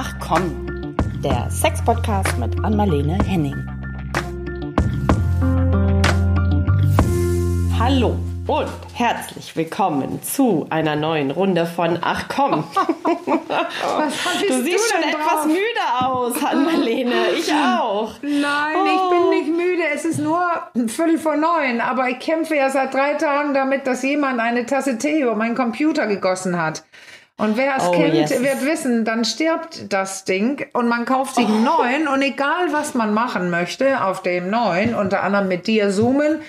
Ach komm, der Sex-Podcast mit Anmalene Henning. Hallo und herzlich willkommen zu einer neuen Runde von Ach komm. du siehst schon etwas müde aus, Anmalene. Ich auch. Nein, oh. ich bin oh. nicht müde. Es ist nur Viertel vor neun. Aber ich kämpfe ja seit drei Tagen damit, dass jemand eine Tasse Tee über meinen Computer gegossen hat. Und wer es oh, kennt, yes. wird wissen, dann stirbt das Ding und man kauft sich einen oh. neuen und egal was man machen möchte auf dem neuen, unter anderem mit dir zoomen,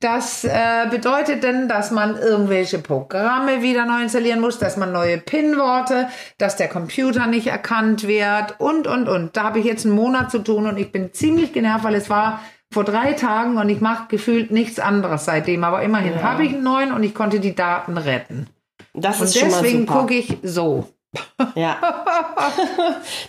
das äh, bedeutet denn, dass man irgendwelche Programme wieder neu installieren muss, dass man neue PIN-Worte, dass der Computer nicht erkannt wird und, und, und. Da habe ich jetzt einen Monat zu tun und ich bin ziemlich genervt, weil es war vor drei Tagen und ich mache gefühlt nichts anderes seitdem. Aber immerhin ja. habe ich einen neuen und ich konnte die Daten retten. Das ist Und deswegen gucke ich so. Ja.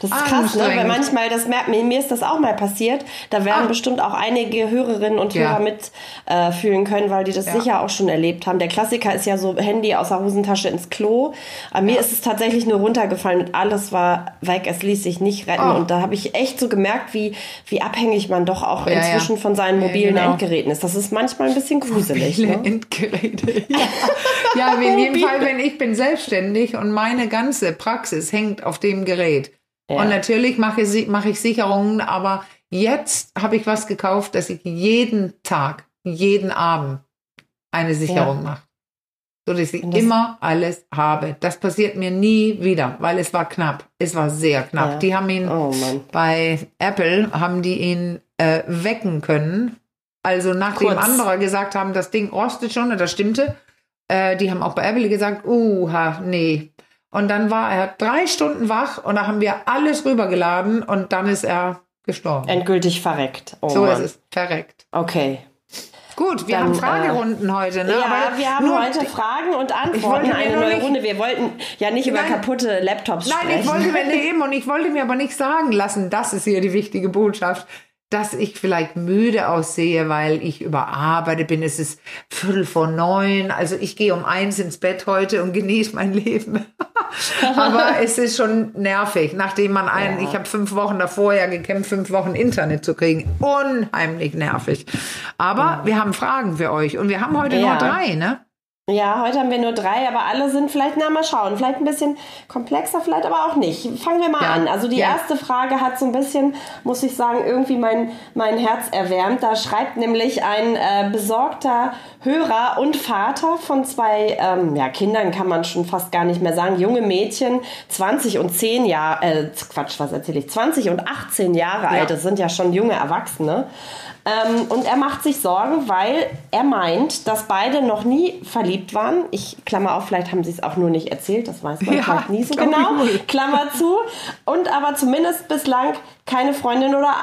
Das ist krass, ne? weil manchmal, das merkt mir, mir ist das auch mal passiert. Da werden ah. bestimmt auch einige Hörerinnen und Hörer ja. mitfühlen äh, können, weil die das ja. sicher auch schon erlebt haben. Der Klassiker ist ja so Handy aus der Hosentasche ins Klo. Aber mir ist es tatsächlich nur runtergefallen und alles war weg. Es ließ sich nicht retten. Oh. Und da habe ich echt so gemerkt, wie, wie abhängig man doch auch inzwischen von seinen mobilen genau. Endgeräten ist. Das ist manchmal ein bisschen gruselig. Mobile ne? Endgeräte. Ja, ja in jedem Fall, wenn ich bin selbstständig und meine ganze Praxis hängt auf dem Gerät. Ja. Und natürlich mache ich, mache ich Sicherungen, aber jetzt habe ich was gekauft, dass ich jeden Tag, jeden Abend eine Sicherung ja. mache. So dass ich immer alles habe. Das passiert mir nie wieder, weil es war knapp. Es war sehr knapp. Ja. Die haben ihn oh, bei Apple haben die ihn äh, wecken können. Also nachdem Kurz. andere gesagt haben, das Ding rostet schon, und das stimmte, äh, die haben auch bei Apple gesagt, uh, nee, und dann war er drei Stunden wach und da haben wir alles rübergeladen und dann ist er gestorben. Endgültig verreckt. Oh so Mann. ist es, verreckt. Okay. Gut, wir dann, haben Fragerunden äh, heute, ne? Ja, Aber wir haben heute Fragen und Antworten, eine neue nicht, Runde. Wir wollten ja nicht über nein, kaputte Laptops nein, sprechen. Nein, ich wollte mir eben und ich wollte mir aber nicht sagen lassen, das ist hier die wichtige Botschaft dass ich vielleicht müde aussehe, weil ich überarbeitet bin. Es ist Viertel vor neun. Also ich gehe um eins ins Bett heute und genieße mein Leben. Aber es ist schon nervig, nachdem man einen, ja. ich habe fünf Wochen davor ja gekämpft, fünf Wochen Internet zu kriegen. Unheimlich nervig. Aber ja. wir haben Fragen für euch und wir haben heute ja. nur drei, ne? Ja, heute haben wir nur drei, aber alle sind vielleicht, na mal schauen, vielleicht ein bisschen komplexer, vielleicht aber auch nicht. Fangen wir mal ja. an. Also die ja. erste Frage hat so ein bisschen, muss ich sagen, irgendwie mein, mein Herz erwärmt. Da schreibt nämlich ein äh, besorgter Hörer und Vater von zwei ähm, ja, Kindern, kann man schon fast gar nicht mehr sagen, junge Mädchen, 20 und 10 Jahre, äh, Quatsch, was erzähle ich, 20 und 18 Jahre ja. alt, das sind ja schon junge Erwachsene. Ähm, und er macht sich Sorgen, weil er meint, dass beide noch nie verliebt waren. Ich klammer auf, vielleicht haben sie es auch nur nicht erzählt, das weiß man ja, nie so genau. Klammer zu. Und aber zumindest bislang keine Freundin oder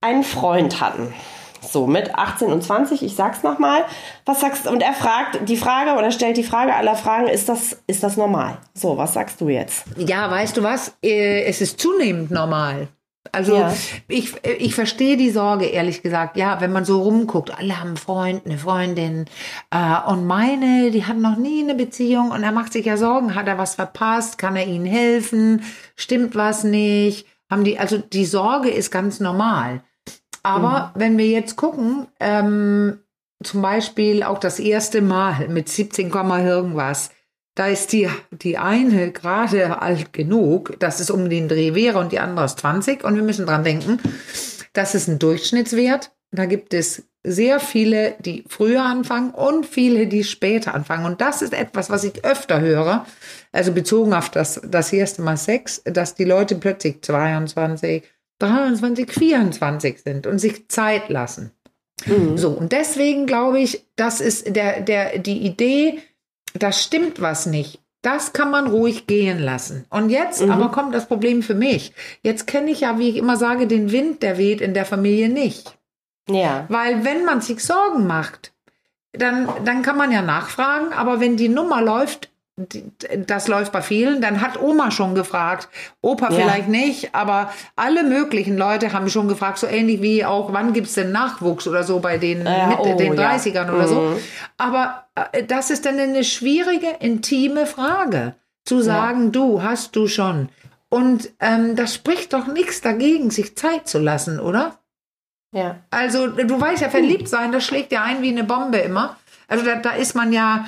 einen Freund hatten. So, mit 18 und 20, ich sag's nochmal. Was sagst du? Und er fragt die Frage oder stellt die Frage aller Fragen, ist das, ist das normal? So, was sagst du jetzt? Ja, weißt du was? Äh, es ist zunehmend normal. Also ja. ich, ich verstehe die Sorge, ehrlich gesagt. Ja, wenn man so rumguckt, alle haben einen Freund, eine Freundin. Äh, und meine, die hat noch nie eine Beziehung und er macht sich ja Sorgen. Hat er was verpasst? Kann er ihnen helfen? Stimmt was nicht? Haben die, also die Sorge ist ganz normal. Aber mhm. wenn wir jetzt gucken, ähm, zum Beispiel auch das erste Mal mit 17, irgendwas, da ist die, die eine gerade alt genug, dass es um den Dreh wäre und die andere ist 20. Und wir müssen dran denken, das ist ein Durchschnittswert. Da gibt es sehr viele, die früher anfangen und viele, die später anfangen. Und das ist etwas, was ich öfter höre, also bezogen auf das, das erste Mal Sex, dass die Leute plötzlich 22, 23, 24 sind und sich Zeit lassen. Mhm. So, und deswegen glaube ich, das ist der, der, die Idee, da stimmt was nicht. Das kann man ruhig gehen lassen. Und jetzt mhm. aber kommt das Problem für mich. Jetzt kenne ich ja, wie ich immer sage, den Wind, der weht in der Familie nicht. Ja. Weil wenn man sich Sorgen macht, dann, dann kann man ja nachfragen, aber wenn die Nummer läuft, das läuft bei vielen. Dann hat Oma schon gefragt, Opa ja. vielleicht nicht, aber alle möglichen Leute haben schon gefragt, so ähnlich wie auch, wann gibt es denn Nachwuchs oder so bei den, ja, mit, oh, den 30ern ja. oder mhm. so. Aber äh, das ist dann eine schwierige, intime Frage. Zu sagen, du, hast du schon Und ähm, das spricht doch nichts dagegen, sich Zeit zu lassen, oder? Ja. Also du weißt ja, verliebt sein, das schlägt ja ein wie eine Bombe immer. Also da, da ist man ja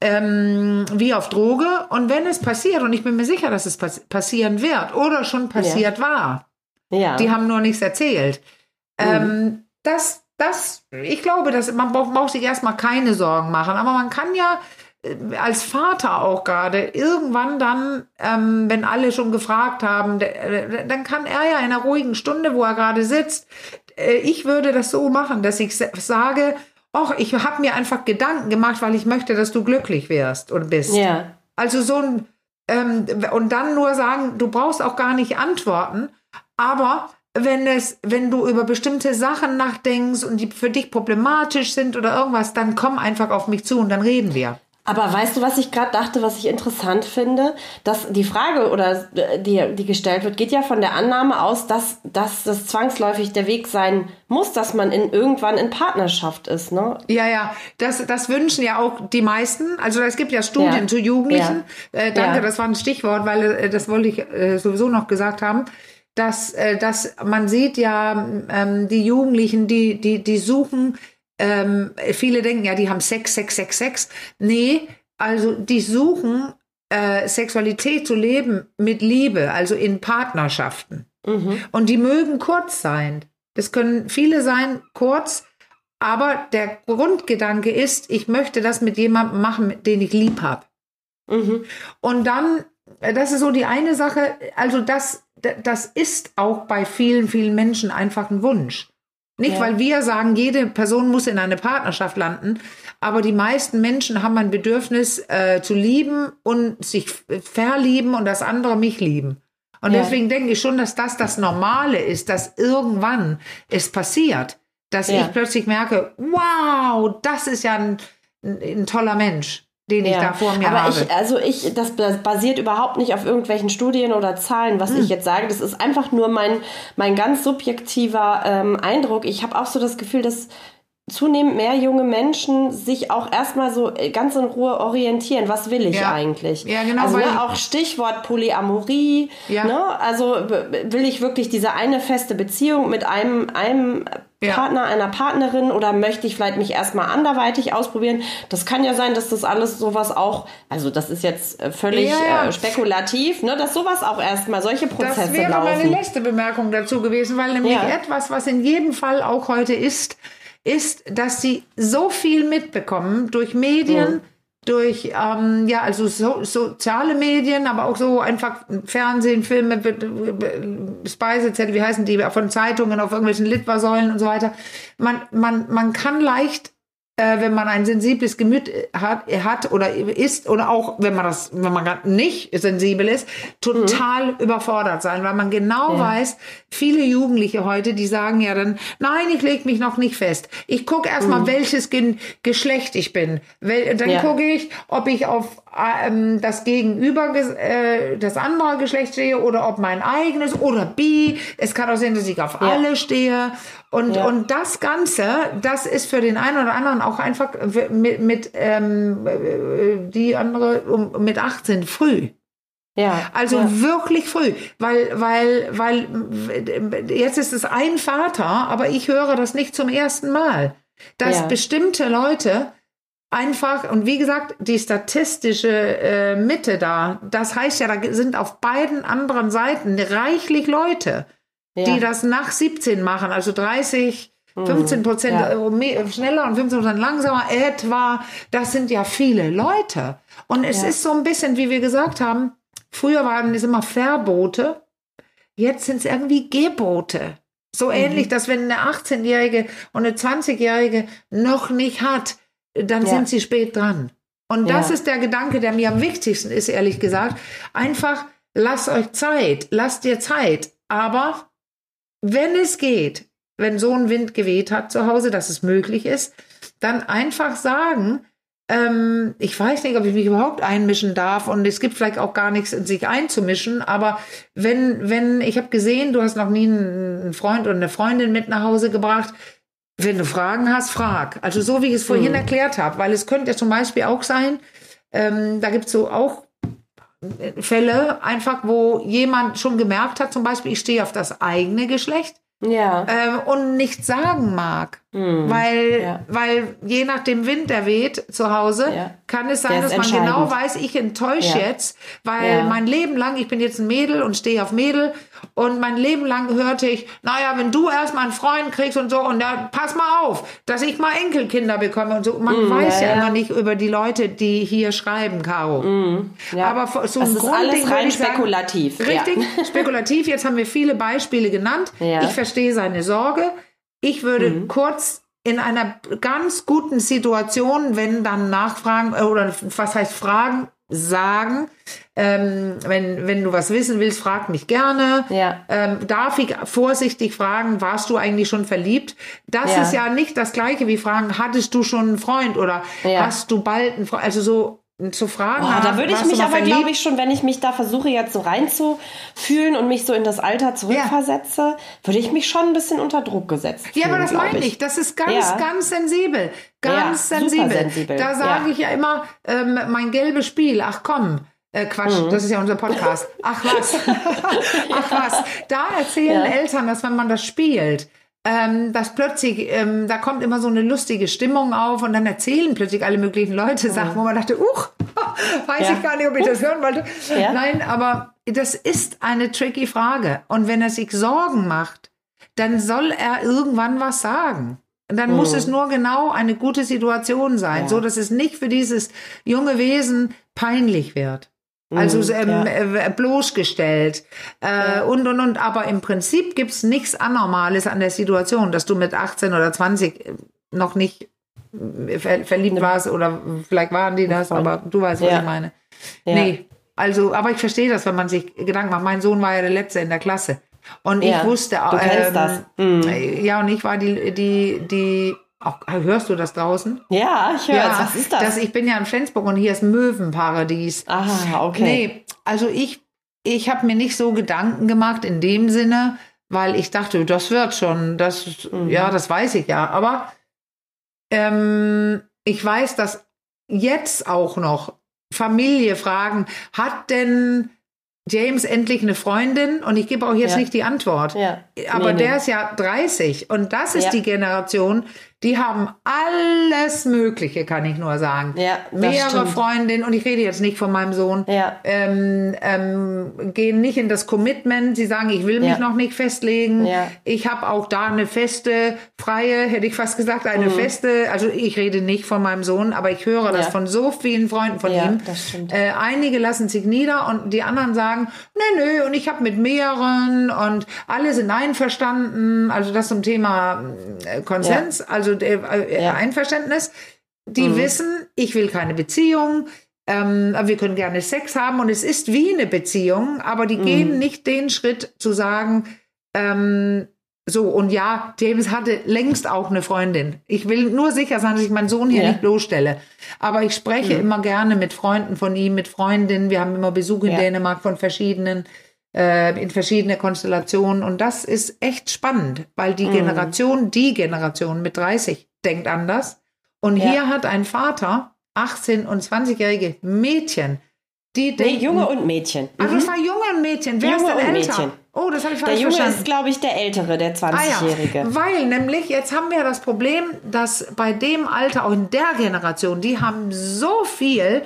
ähm, wie auf Droge. Und wenn es passiert, und ich bin mir sicher, dass es pass passieren wird oder schon passiert ja. war, ja. die haben nur nichts erzählt. Mhm. Ähm, das, das, ich glaube, dass man braucht, sich erstmal keine Sorgen machen. Aber man kann ja äh, als Vater auch gerade irgendwann dann, ähm, wenn alle schon gefragt haben, dann kann er ja in einer ruhigen Stunde, wo er gerade sitzt, äh, ich würde das so machen, dass ich sage, ach, ich habe mir einfach Gedanken gemacht, weil ich möchte, dass du glücklich wirst und bist. Ja. Also so ein, ähm, und dann nur sagen, du brauchst auch gar nicht antworten, aber wenn es, wenn du über bestimmte Sachen nachdenkst und die für dich problematisch sind oder irgendwas, dann komm einfach auf mich zu und dann reden wir. Aber weißt du, was ich gerade dachte, was ich interessant finde? Dass die Frage oder die, die gestellt wird, geht ja von der Annahme aus, dass, dass das zwangsläufig der Weg sein muss, dass man in, irgendwann in Partnerschaft ist, ne? Ja, ja, das, das wünschen ja auch die meisten. Also es gibt ja Studien ja. zu Jugendlichen. Ja. Äh, danke, ja. das war ein Stichwort, weil äh, das wollte ich äh, sowieso noch gesagt haben dass, äh, dass man sieht ja, ähm, die Jugendlichen, die, die, die suchen ähm, viele denken ja, die haben Sex, Sex, Sex, Sex. Nee, also die suchen äh, Sexualität zu leben mit Liebe, also in Partnerschaften. Mhm. Und die mögen kurz sein. Das können viele sein, kurz. Aber der Grundgedanke ist, ich möchte das mit jemandem machen, den ich lieb habe. Mhm. Und dann, das ist so die eine Sache, also das, das ist auch bei vielen, vielen Menschen einfach ein Wunsch. Nicht, ja. weil wir sagen, jede Person muss in eine Partnerschaft landen, aber die meisten Menschen haben ein Bedürfnis äh, zu lieben und sich verlieben und das andere mich lieben. Und ja. deswegen denke ich schon, dass das das Normale ist, dass irgendwann es passiert, dass ja. ich plötzlich merke, wow, das ist ja ein, ein toller Mensch den ja. ich da vor mir Aber habe. Ich, also ich, das, basiert überhaupt nicht auf irgendwelchen Studien oder Zahlen, was hm. ich jetzt sage. Das ist einfach nur mein, mein ganz subjektiver ähm, Eindruck. Ich habe auch so das Gefühl, dass zunehmend mehr junge Menschen sich auch erstmal so äh, ganz in Ruhe orientieren. Was will ich ja. eigentlich? Ja, genau. Also ne, auch Stichwort Polyamorie. Ja. Ne? Also will ich wirklich diese eine feste Beziehung mit einem, einem ja. Partner, einer Partnerin oder möchte ich vielleicht mich erstmal anderweitig ausprobieren? Das kann ja sein, dass das alles sowas auch, also das ist jetzt äh, völlig ja. äh, spekulativ, ne, dass sowas auch erstmal solche Prozesse laufen. Das wäre laufen. meine letzte Bemerkung dazu gewesen, weil nämlich ja. etwas, was in jedem Fall auch heute ist, ist, dass sie so viel mitbekommen durch Medien, mhm durch ähm, ja also so, soziale Medien, aber auch so einfach Fernsehen, Filme, Speisezettel, wie heißen die, von Zeitungen auf irgendwelchen Litfaßsäulen und so weiter. Man man man kann leicht äh, wenn man ein sensibles Gemüt äh, hat, hat oder ist oder auch wenn man das, wenn man nicht sensibel ist, total mhm. überfordert sein, weil man genau ja. weiß, viele Jugendliche heute, die sagen ja dann, nein, ich lege mich noch nicht fest. Ich gucke erstmal, mhm. welches Ge Geschlecht ich bin. Wel dann ja. gucke ich, ob ich auf ähm, das Gegenüber, äh, das andere Geschlecht stehe oder ob mein eigenes oder bi. Es kann auch sein, dass ich auf ja. alle stehe. Und, ja. und das Ganze, das ist für den einen oder anderen auch einfach mit, mit ähm, äh, die andere um, mit 18 früh. Ja, also ja. wirklich früh, weil, weil, weil jetzt ist es ein Vater, aber ich höre das nicht zum ersten Mal, dass ja. bestimmte Leute einfach, und wie gesagt, die statistische äh, Mitte da, das heißt ja, da sind auf beiden anderen Seiten reichlich Leute, ja. die das nach 17 machen, also 30, 15 mhm. Prozent ja. Äh, schneller und 15 Prozent langsamer etwa. Das sind ja viele Leute. Und es ja. ist so ein bisschen, wie wir gesagt haben, früher waren es immer Verbote, jetzt sind es irgendwie Gebote. So mhm. ähnlich, dass wenn eine 18-Jährige und eine 20-Jährige noch nicht hat, dann ja. sind sie spät dran. Und das ist der Gedanke, der mir am wichtigsten ist, ehrlich gesagt. Einfach, lasst euch Zeit, lasst dir Zeit. Aber wenn es geht, wenn so ein Wind geweht hat zu Hause, dass es möglich ist, dann einfach sagen, ähm, ich weiß nicht, ob ich mich überhaupt einmischen darf und es gibt vielleicht auch gar nichts in sich einzumischen, aber wenn, wenn, ich habe gesehen, du hast noch nie einen Freund oder eine Freundin mit nach Hause gebracht, wenn du Fragen hast, frag. Also so wie ich es vorhin mhm. erklärt habe, weil es könnte ja zum Beispiel auch sein, ähm, da gibt es so auch Fälle einfach, wo jemand schon gemerkt hat, zum Beispiel, ich stehe auf das eigene Geschlecht Ja. äh, und nichts sagen mag. Hm. Weil, Ja. weil je nach dem Wind, der weht zu Hause, Ja. kann es sein, dass man genau weiß, ich enttäusche jetzt, weil mein Leben lang, ich bin jetzt ein Mädel und stehe auf Mädel und mein Leben lang hörte ich, naja, wenn du erstmal einen Freund kriegst und so und dann pass mal auf, dass ich mal Enkelkinder bekomme und so. Man weiß ja, ja, ja. immer nicht über die Leute, die hier schreiben, Caro. Ja. Aber so Das ein ist Grundding alles rein sagen, spekulativ, ja. Richtig, spekulativ. Jetzt haben wir viele Beispiele genannt. Ja. Ich verstehe seine Sorge. Ich würde Mhm. kurz in einer ganz guten Situation, wenn dann Nachfragen äh, oder was heißt Fragen, sagen, ähm, wenn, wenn du was wissen willst, frag mich gerne. Ja. Ähm, darf ich vorsichtig fragen, warst du eigentlich schon verliebt? Das Ja. ist ja nicht das gleiche wie fragen, hattest du schon einen Freund oder Ja. hast du bald einen Freund? Also so zu fragen. Boah, da würde ich mich aber, glaube ich, schon, wenn ich mich da versuche jetzt so reinzufühlen und mich so in das Alter zurückversetze, würde ich mich schon ein bisschen unter Druck gesetzt Ja, aber fühlen, das meine ich. Das ist ganz, Ja. ganz sensibel. Ganz Ja, sensibel. sensibel. Da sage Ja. ich ja immer, ähm, mein gelbes Spiel, ach komm. Äh, Quatsch, Mhm. das ist ja unser Podcast. Ach was. ach was. Da erzählen Ja. Eltern, dass wenn man das spielt, ähm, dass plötzlich, ähm, da kommt immer so eine lustige Stimmung auf und dann erzählen plötzlich alle möglichen Leute Sachen, wo man dachte, uch, weiß Ja. ich gar nicht, ob ich das hören wollte. Ja. Nein, aber das ist eine tricky Frage. Und wenn er sich Sorgen macht, dann soll er irgendwann was sagen. Und dann muss es nur genau eine gute Situation sein. Ja. so dass es nicht für dieses junge Wesen peinlich wird. Also Mhm, ähm, ja. äh, bloßgestellt äh, und und und. Aber im Prinzip gibt's nichts Anormales an der Situation, dass du mit 18 oder 20 noch nicht äh, ver verliebt warst oder vielleicht waren die das, aber du weißt, was Ja. ich meine. Ja. Nee, also, aber ich verstehe das, wenn man sich Gedanken macht. Mein Sohn war ja der Letzte in der Klasse. Und Ja, ich wusste auch. du kennst das. Mhm. Ja, und ich war die, die, die, auch, hörst du das draußen? Ja, ich höre Was ist das? Dass ich bin ja in Flensburg und hier ist Möwenparadies. ah, okay. Nee, also ich, ich habe mir nicht so Gedanken gemacht in dem Sinne, weil ich dachte, das wird schon, das, Mhm. ja, das weiß ich ja. Aber ähm, ich weiß, dass jetzt auch noch Familie fragen, hat denn James endlich eine Freundin? Und ich gebe auch jetzt Ja. nicht die Antwort. Ja. Aber Nee, der nee. ist ja 30 und das ist Ja. die Generation, die haben alles Mögliche, kann ich nur sagen. Ja, Mehrere. Freundinnen, und ich rede jetzt nicht von meinem Sohn, Ja. ähm, ähm, gehen nicht in das Commitment. Sie sagen, ich will mich Ja. noch nicht festlegen. Ich habe auch da eine feste, freie, hätte ich fast gesagt, eine feste, also ich rede nicht von meinem Sohn, aber ich höre das Mhm. Von so vielen Freunden von Ja, ihm. das stimmt. Äh, einige lassen sich nieder und die anderen sagen, nö, nö, und ich habe mit mehreren und alle sind einverstanden. Also das zum Thema äh, Konsens, also äh, äh, Ja. Einverständnis. Die wissen, ich will keine Beziehung. Ähm, wir können gerne Sex haben und es ist wie eine Beziehung, aber die gehen nicht den Schritt zu sagen, ähm, so, und ja, James hatte längst auch eine Freundin. Ich will nur sicher sein, dass ich meinen Sohn hier Ja. nicht bloßstelle. Aber ich spreche immer gerne mit Freunden von ihm, mit Freundinnen. Wir haben immer Besuch in Ja. Dänemark von verschiedenen, äh, in verschiedene Konstellationen. Und das ist echt spannend, weil Mhm. die Generation, die Generation mit 30 denkt anders. Und Ja. hier hat ein Vater 18- und 20-jährige Mädchen, die Nee, denken, Junge und Mädchen. Also es war Junge und Mädchen. Wer Junge ist denn und älter? Mädchen. Oh, das habe ich Der falsch Junge verstanden. ist, glaube ich, der Ältere, der Ah ja, 20-Jährige. weil nämlich, jetzt haben wir das Problem, dass bei dem Alter, auch in der Generation, die haben so viel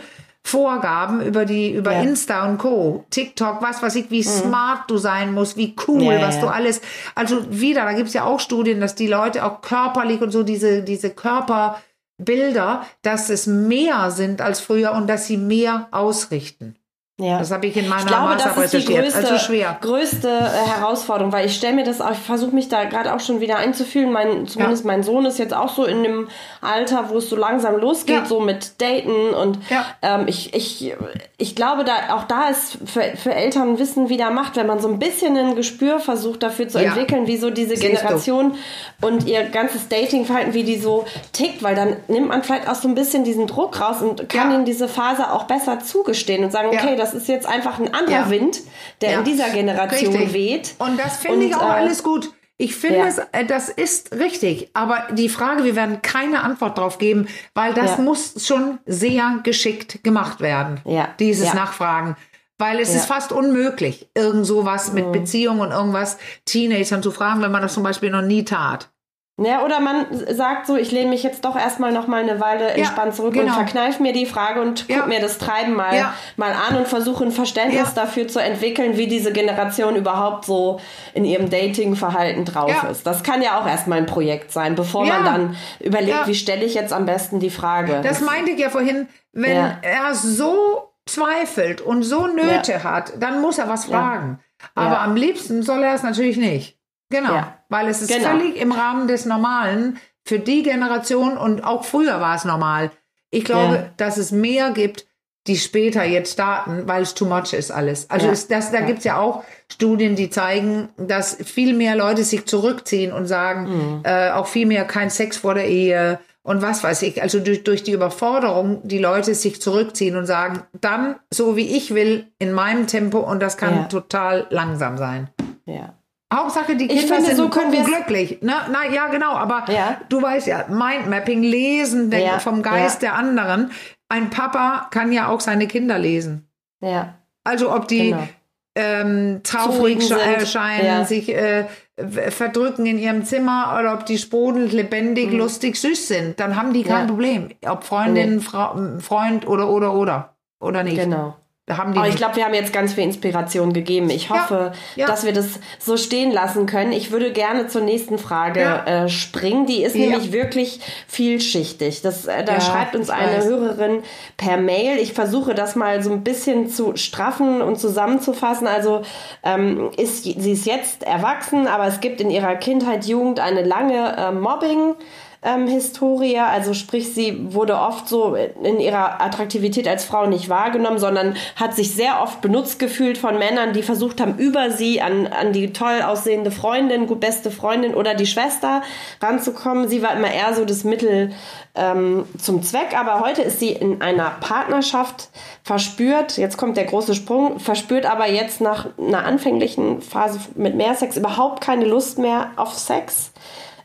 Vorgaben über die, über Ja. Mhm. Insta und Co., TikTok, was weiß ich, wie smart du sein musst, wie cool, Ja, was ja. du alles, also wieder, da gibt es ja auch Studien, dass die Leute auch körperlich und so diese, diese Körperbilder, dass es mehr sind als früher und dass sie mehr ausrichten. Ja. Das habe ich in meiner Ich glaube, das ist die recherchiert. größte, Also schwer. größte äh, Herausforderung, weil ich stelle mir das ich versuche mich da gerade auch schon wieder einzufühlen. Mein, zumindest mein Sohn ist jetzt auch so in dem Alter, wo es so langsam losgeht, Ja. so mit Daten und Ja. ähm, ich, ich, ich glaube, da auch da ist für, für Eltern Wissen wieder Macht, wenn man so ein bisschen ein Gespür versucht dafür zu Ja. entwickeln, wie so diese Siehst du. Generation und ihr ganzes Datingverhalten, wie die so tickt, weil dann nimmt man vielleicht auch so ein bisschen diesen Druck raus und kann Ja. ihnen diese Phase auch besser zugestehen und sagen, Ja. okay, das ist jetzt einfach ein anderer Ja. Wind, der Ja. in dieser Generation Richtig. weht. Und das finde ich auch äh, alles gut. Ich finde ja. es, äh, das ist richtig. Aber die Frage, wir werden keine Antwort drauf geben, weil das muss schon sehr geschickt gemacht werden. Ja. Dieses. Nachfragen. Weil es ja. ist fast unmöglich, irgend sowas mit mhm. Beziehung und irgendwas Teenagern zu fragen, wenn man das zum Beispiel noch nie tat. Ja, oder man sagt so, ich lehne mich jetzt doch erstmal noch mal eine Weile entspannt zurück genau. und verkneife mir die Frage und guck ja. mir das Treiben mal, ja. mal an und versuche ein Verständnis dafür zu entwickeln, wie diese Generation überhaupt so in ihrem Dating-Verhalten drauf ist. Das kann ja auch erstmal ein Projekt sein, bevor man dann überlegt, wie stelle ich jetzt am besten die Frage. Das meinte ich ja vorhin, wenn er so zweifelt und so Nöte hat, dann muss er was fragen. Aber am liebsten soll er es natürlich nicht. Genau, ja. weil es ist genau. völlig im Rahmen des Normalen für die Generation und auch früher war es normal. Ich glaube, ja. dass es mehr gibt, die später jetzt starten, weil es too much ist alles. Also ja. ist das, da gibt's ja auch Studien, die zeigen, dass viel mehr Leute sich zurückziehen und sagen, mhm. äh, auch viel mehr kein Sex vor der Ehe und was weiß ich. Also durch, durch die Überforderung die Leute sich zurückziehen und sagen, dann so wie ich will, in meinem Tempo und das kann ja. total langsam sein. Ja. Hauptsache, die Kinder finde, sind so können glücklich. Na, na, ja, genau. Aber ja. du weißt ja, Mindmapping, Lesen ja. vom Geist ja. der anderen. Ein Papa kann ja auch seine Kinder lesen. Ja. Also ob die genau. ähm, traurig erscheinen, sich äh, verdrücken in ihrem Zimmer oder ob die sprudelnd, lebendig, mhm. lustig, süß sind, dann haben die kein Problem. Ob Freundin, nee. Frau, Freund oder oder oder oder nicht. Genau. Aber ich glaube, wir haben jetzt ganz viel Inspiration gegeben. Ich hoffe, ja, ja. dass wir das so stehen lassen können. Ich würde gerne zur nächsten Frage ja. äh, springen. Die ist nämlich wirklich vielschichtig. Das, äh, da schreibt uns eine weiß. Hörerin per Mail. Ich versuche das mal so ein bisschen zu straffen und zusammenzufassen. Also ähm, ist, sie ist jetzt erwachsen, aber es gibt in ihrer Kindheit, Jugend eine lange äh, Mobbing ähm, Historie. Also sprich, sie wurde oft so in ihrer Attraktivität als Frau nicht wahrgenommen, sondern hat sich sehr oft benutzt gefühlt von Männern, die versucht haben, über sie an, an die toll aussehende Freundin, gut beste Freundin oder die Schwester ranzukommen. Sie war immer eher so das Mittel ähm, zum Zweck, aber heute ist sie in einer Partnerschaft verspürt, jetzt kommt der große Sprung, verspürt aber jetzt nach einer anfänglichen Phase mit mehr Sex überhaupt keine Lust mehr auf Sex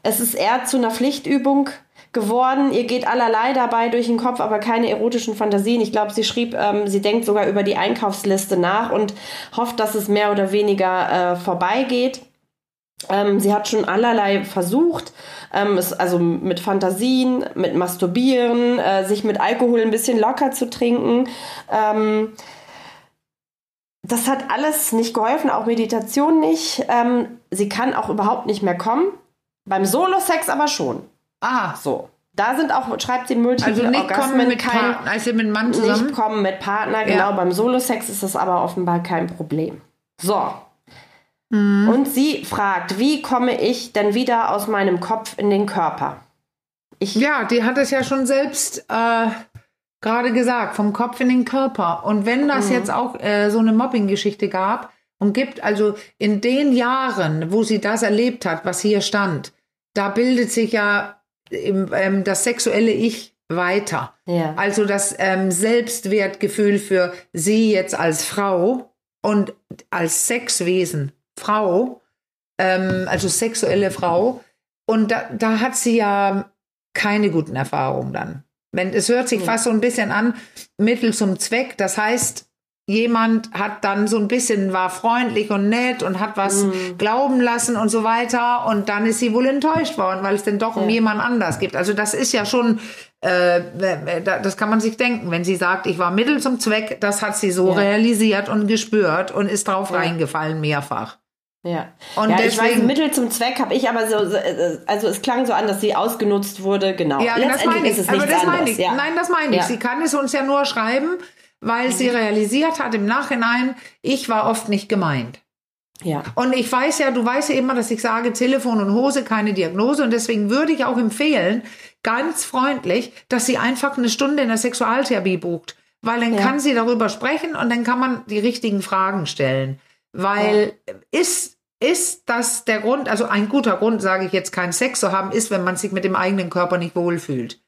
es ist eher zu einer Pflichtübung geworden. Ihr geht allerlei dabei durch den Kopf, aber keine erotischen Fantasien. Ich glaube, sie schrieb, ähm, sie denkt sogar über die Einkaufsliste nach und hofft, dass es mehr oder weniger äh, vorbeigeht. Ähm, sie hat schon allerlei versucht, ähm, es, also mit Fantasien, mit Masturbieren, äh, sich mit Alkohol ein bisschen locker zu trinken. Ähm, das hat alles nicht geholfen, auch Meditation nicht. Ähm, sie kann auch überhaupt nicht mehr kommen. Beim Solo-Sex aber schon. Ah. So. Da sind auch, schreibt sie multiple also nicht Orgasmen. Kommen mit kein, Partner, also mit Mann zusammen? Nicht kommen mit Partner, genau. Ja. Beim Solo-Sex ist das aber offenbar kein Problem. So. Mhm. Und sie fragt, wie komme ich denn wieder aus meinem Kopf in den Körper? Ich ja, die hat es ja schon selbst äh, gerade gesagt, vom Kopf in den Körper. Und wenn das mhm. jetzt auch äh, so eine Mobbing-Geschichte gab und gibt, also in den Jahren, wo sie das erlebt hat, was hier stand, da bildet sich ja ähm, das sexuelle Ich weiter. Ja. Also das ähm, Selbstwertgefühl für sie jetzt als Frau und als Sexwesen Frau, ähm, also sexuelle Frau. Und da, da hat sie ja keine guten Erfahrungen dann. Wenn, es hört sich ja. fast so ein bisschen an, Mittel zum Zweck. Das heißt, jemand hat dann so ein bisschen, war freundlich und nett und hat was mhm. glauben lassen und so weiter. Und dann ist sie wohl enttäuscht worden, weil es denn doch ja. um jemand anders gibt. Also das ist ja schon, äh, das kann man sich denken, wenn sie sagt, ich war Mittel zum Zweck, das hat sie so ja. realisiert und gespürt und ist drauf ja. reingefallen mehrfach. Ja. Und ja, deswegen, ich weiß, Mittel zum Zweck habe ich aber so, also es klang so an, dass sie ausgenutzt wurde, genau. Ja, das meine ich. aber das meine ich. Nein, das meine ich. Sie kann es uns ja nur schreiben, weil mhm. sie realisiert hat im Nachhinein, ich war oft nicht gemeint. Ja. Und ich weiß ja, du weißt ja immer, dass ich sage, Telefon und Hose, keine Diagnose. Und deswegen würde ich auch empfehlen, ganz freundlich, dass sie einfach eine Stunde in der Sexualtherapie bucht. Weil dann ja. kann sie darüber sprechen und dann kann man die richtigen Fragen stellen. Weil ja. ist, ist das der Grund, also ein guter Grund, sage ich jetzt, keinen Sex zu haben, ist, wenn man sich mit dem eigenen Körper nicht wohlfühlt.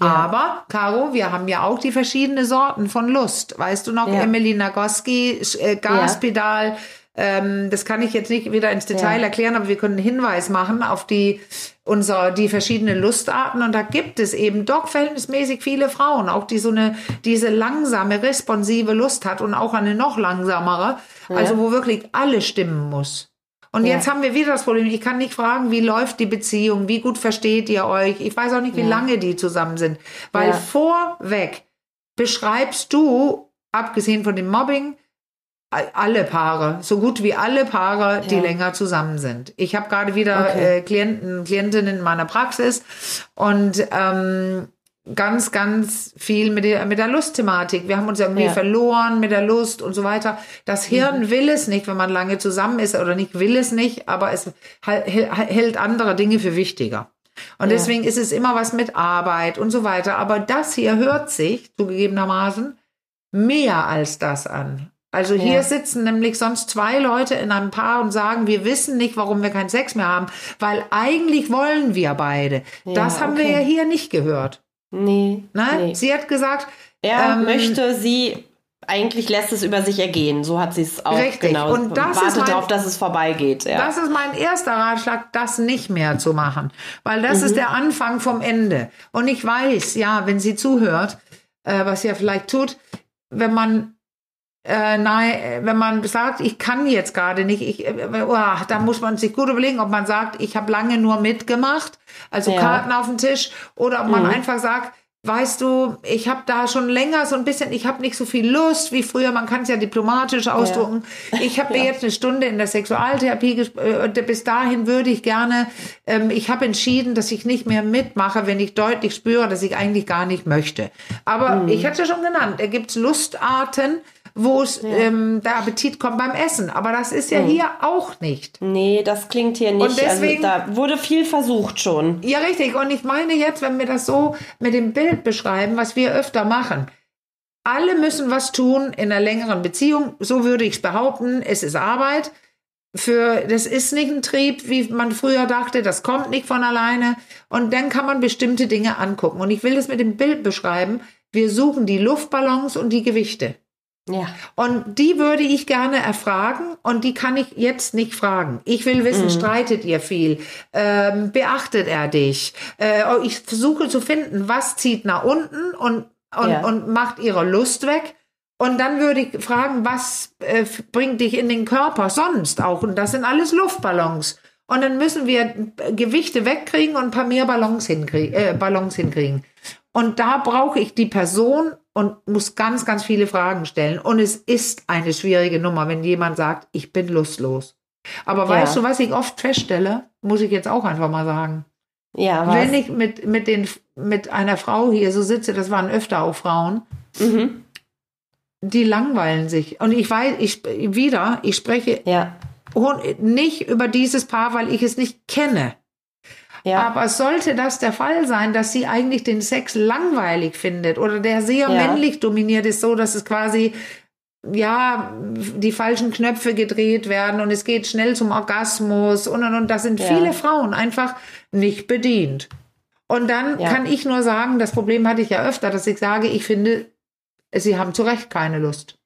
Ja. Aber, Caro, wir haben ja auch die verschiedenen Sorten von Lust. Weißt du noch, ja. Emily Nagoski, äh, Gaspedal, ähm, das kann ich jetzt nicht wieder ins Detail Ja. erklären, aber wir können einen Hinweis machen auf die unser, die verschiedenen Lustarten und da gibt es eben doch verhältnismäßig viele Frauen, auch die so eine, diese langsame, responsive Lust hat und auch eine noch langsamere, also wo wirklich alles stimmen muss. Und Ja. jetzt haben wir wieder das Problem, ich kann nicht fragen, wie läuft die Beziehung, wie gut versteht ihr euch, ich weiß auch nicht, wie lange die zusammen sind, weil Ja. vorweg beschreibst du, abgesehen von dem Mobbing, alle Paare, so gut wie alle Paare, die Ja. länger zusammen sind. Ich habe gerade wieder Okay. äh, Klienten, Klientinnen in meiner Praxis und ähm, ganz, ganz viel mit der, mit der Lustthematik. Wir haben uns irgendwie Ja. verloren mit der Lust und so weiter. Das Hirn will es nicht, wenn man lange zusammen ist oder nicht will es nicht, aber es hält andere Dinge für wichtiger. Und Ja. deswegen ist es immer was mit Arbeit und so weiter. Aber das hier hört sich zugegebenermaßen mehr als das an. Also hier Ja. sitzen nämlich sonst zwei Leute in einem Paar und sagen, wir wissen nicht, warum wir keinen Sex mehr haben, weil eigentlich wollen wir beide. das haben wir okay. ja hier nicht gehört. Nee. Ne? nee. Sie hat gesagt, Er ähm, möchte sie, eigentlich lässt es über sich ergehen. So hat sie es auch Richtig. genau. Und das ist wartet mein- darauf, dass es vorbeigeht. Ja. Das ist mein erster Ratschlag, das nicht mehr zu machen. Weil das ist der Anfang vom Ende. Und ich weiß, ja, wenn sie zuhört, äh, was sie ja vielleicht tut, wenn man äh, nein, äh, wenn man sagt, ich kann jetzt gerade nicht, ich, äh, oh, da muss man sich gut überlegen, ob man sagt, ich habe lange nur mitgemacht, also Ja. Karten auf den Tisch, oder ob man einfach sagt, weißt du, ich habe da schon länger so ein bisschen, ich habe nicht so viel Lust wie früher, man kann es ja diplomatisch ausdrucken. Ich habe mir jetzt eine Stunde in der Sexualtherapie, äh, bis dahin würde ich gerne, ähm, ich habe entschieden, dass ich nicht mehr mitmache, wenn ich deutlich spüre, dass ich eigentlich gar nicht möchte. Aber ich hatte schon genannt, da gibt's Lustarten, wo es ähm, der Appetit kommt beim Essen. Aber das ist ja hier auch nicht. nee, das klingt hier nicht. Und deswegen- also, da wurde viel versucht schon. Ja, richtig. Und ich meine jetzt, wenn wir das so mit dem Bild beschreiben, was wir öfter machen. Alle müssen was tun in einer längeren Beziehung. So würde ich es behaupten. Es ist Arbeit. Für, das ist nicht ein Trieb, wie man früher dachte. Das kommt nicht von alleine. Und dann kann man bestimmte Dinge angucken. Und ich will das mit dem Bild beschreiben. Wir suchen die Luftballons und die Gewichte. Ja. Und die würde ich gerne erfragen und die kann ich jetzt nicht fragen. Ich will wissen, Mhm. streitet ihr viel? Ähm, beachtet er dich? Äh, oh, ich versuche zu finden, was zieht nach unten und, und, Ja. und macht ihre Lust weg. Und dann würde ich fragen, was äh, bringt dich in den Körper sonst auch? Und das sind alles Luftballons. Und dann müssen wir Gewichte wegkriegen und ein paar mehr Ballons, hinkrie äh, Ballons hinkriegen. Und da brauche ich die Person und muss ganz, ganz viele Fragen stellen. Und es ist eine schwierige Nummer, wenn jemand sagt, ich bin lustlos. Aber Ja. weißt du, was ich oft feststelle, muss ich jetzt auch einfach mal sagen. Ja, was? Wenn ich mit, mit, den, mit einer Frau hier so sitze, das waren öfter auch Frauen, Mhm. die langweilen sich. Und ich weiß, ich wieder, ich spreche Ja. nicht über dieses Paar, weil ich es nicht kenne. Ja. Aber sollte das der Fall sein, dass sie eigentlich den Sex langweilig findet oder der sehr Ja. männlich dominiert ist, so dass es quasi ja die falschen Knöpfe gedreht werden und es geht schnell zum Orgasmus und und und, da sind Ja. viele Frauen einfach nicht bedient. Und dann Ja. kann ich nur sagen, das Problem hatte ich ja öfter, dass ich sage, ich finde, sie haben zu Recht keine Lust.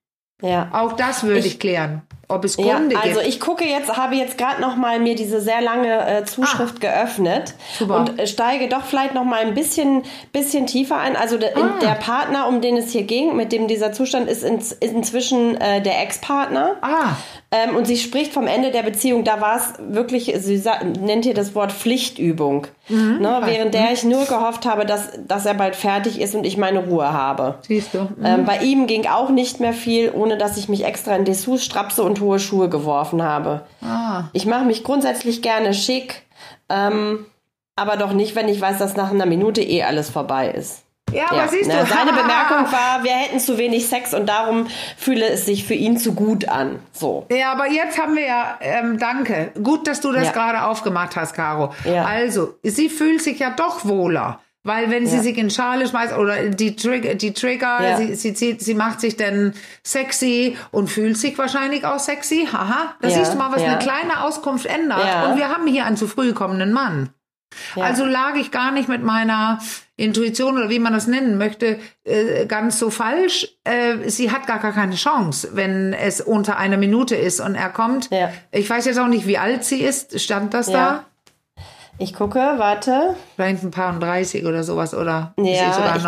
ja. Auch das würde ich, Ich- klären, ob es Ja, Gründe also gibt. ich gucke jetzt, habe jetzt gerade noch mal mir diese sehr lange äh, Zuschrift geöffnet Ah. Super. und äh, steige doch vielleicht noch mal ein bisschen, bisschen tiefer ein. Also de, Ah. der Partner, um den es hier ging, mit dem dieser Zustand ist, in, ist inzwischen äh, der Ex-Partner. ah, Ähm, und sie spricht vom Ende der Beziehung, da war es wirklich, sie nennt hier das Wort Pflichtübung. Mhm. ne, während der ich nur gehofft habe, dass, dass er bald fertig ist und ich meine Ruhe habe. siehst du. Ähm, bei ihm ging auch nicht mehr viel, ohne dass ich mich extra in Dessous, Strapse und hohe Schuhe geworfen habe. Ah. Ich mache mich grundsätzlich gerne schick, ähm, aber doch nicht, wenn ich weiß, dass nach einer Minute eh alles vorbei ist. Ja, aber siehst na, du. Seine Bemerkung war, wir hätten zu wenig Sex und darum fühle es sich für ihn zu gut an. So. Ja, aber jetzt haben wir ja, ähm, danke. Gut, dass du das Ja. gerade aufgemacht hast, Caro. Ja. Also, sie fühlt sich ja doch wohler. Weil wenn sie Ja. sich in Schale schmeißt oder die, Trig die Trigger, Ja. sie, sie, zieht, sie macht sich dann sexy und fühlt sich wahrscheinlich auch sexy. Haha, da Ja, siehst du mal, was eine kleine Auskunft ändert. Und wir haben hier einen zu früh kommenden Mann. Also lag ich gar nicht mit meiner Intuition oder wie man das nennen möchte, äh, ganz so falsch. Äh, sie hat gar, gar keine Chance, wenn es unter einer Minute ist und er kommt. Ich weiß jetzt auch nicht, wie alt sie ist. Stand das da? Ich gucke, warte. Vielleicht ein paar und 30 oder sowas, oder? Ja,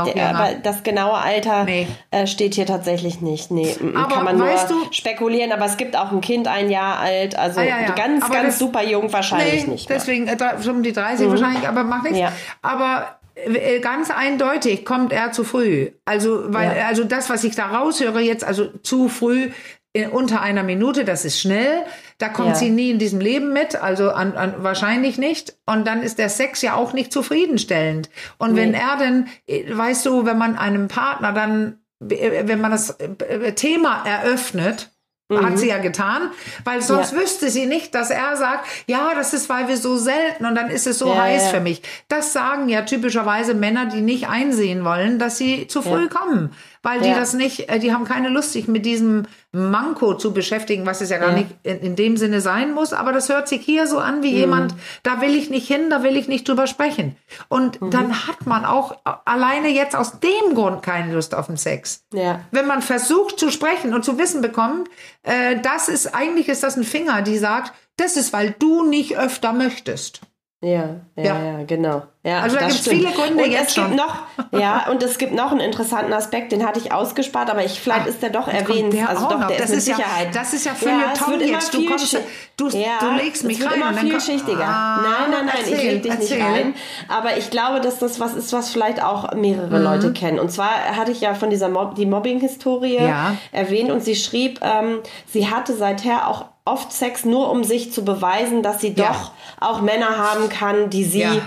ich, aber das genaue Alter nee. äh, steht hier tatsächlich nicht. Nee, aber kann man nur du, spekulieren, aber es gibt auch ein Kind ein Jahr alt, also ah, ja, ja. ganz, aber ganz das, super jung wahrscheinlich nee, nicht. Mehr. Deswegen äh, um die 30 mhm. wahrscheinlich, aber macht nichts. Ja. Aber äh, ganz eindeutig kommt er zu früh. Also, weil, ja. also das, was ich da raushöre jetzt, also zu früh in, unter einer Minute, das ist schnell. Da kommt ja. sie nie in diesem Leben mit, also an, an, wahrscheinlich nicht. Und dann ist der Sex ja auch nicht zufriedenstellend. Und nee. wenn er denn, weißt du, wenn man einem Partner dann, wenn man das äh, Thema eröffnet, Mhm. Hat sie ja getan, weil sonst ja. wüsste sie nicht, dass er sagt, ja, das ist, weil wir so selten und dann ist es so ja, heiß ja. für mich. Das sagen ja typischerweise Männer, die nicht einsehen wollen, dass sie zu früh kommen weil die das nicht, äh, die haben keine Lust, sich mit diesem Manko zu beschäftigen, was es ja gar ja. nicht in, in, dem Sinne sein muss. Aber das hört sich hier so an wie mhm. jemand, da will ich nicht hin, da will ich nicht drüber sprechen. Und mhm. dann hat man auch alleine jetzt aus dem Grund keine Lust auf den Sex. Ja. Wenn man versucht zu sprechen und zu wissen bekommt, äh, das ist, eigentlich ist das ein Finger, die sagt, das ist, weil du nicht öfter möchtest. Ja, ja, ja, genau. Ja, also da gibt es viele Gründe und jetzt es gibt noch, ja, und es gibt noch einen interessanten Aspekt, den hatte ich ausgespart, aber ich, vielleicht Ach, ist der doch erwähnt. Der also doch, noch. der das ist, ist Sicherheit. Ja, das ist ja Feuilleton ja, jetzt. Du, kommst, du, ja, du legst mich rein. immer vielschichtiger. Ah, nein, nein, nein, erzähl, ich leg dich erzähl. nicht rein. Aber ich glaube, dass das was ist, was vielleicht auch mehrere mhm. Leute kennen. Und zwar hatte ich ja von dieser Mob die Mobbing-Historie ja. erwähnt und sie schrieb, ähm, sie hatte seither auch oft Sex nur, um sich zu beweisen, dass sie doch auch Männer haben kann, die sie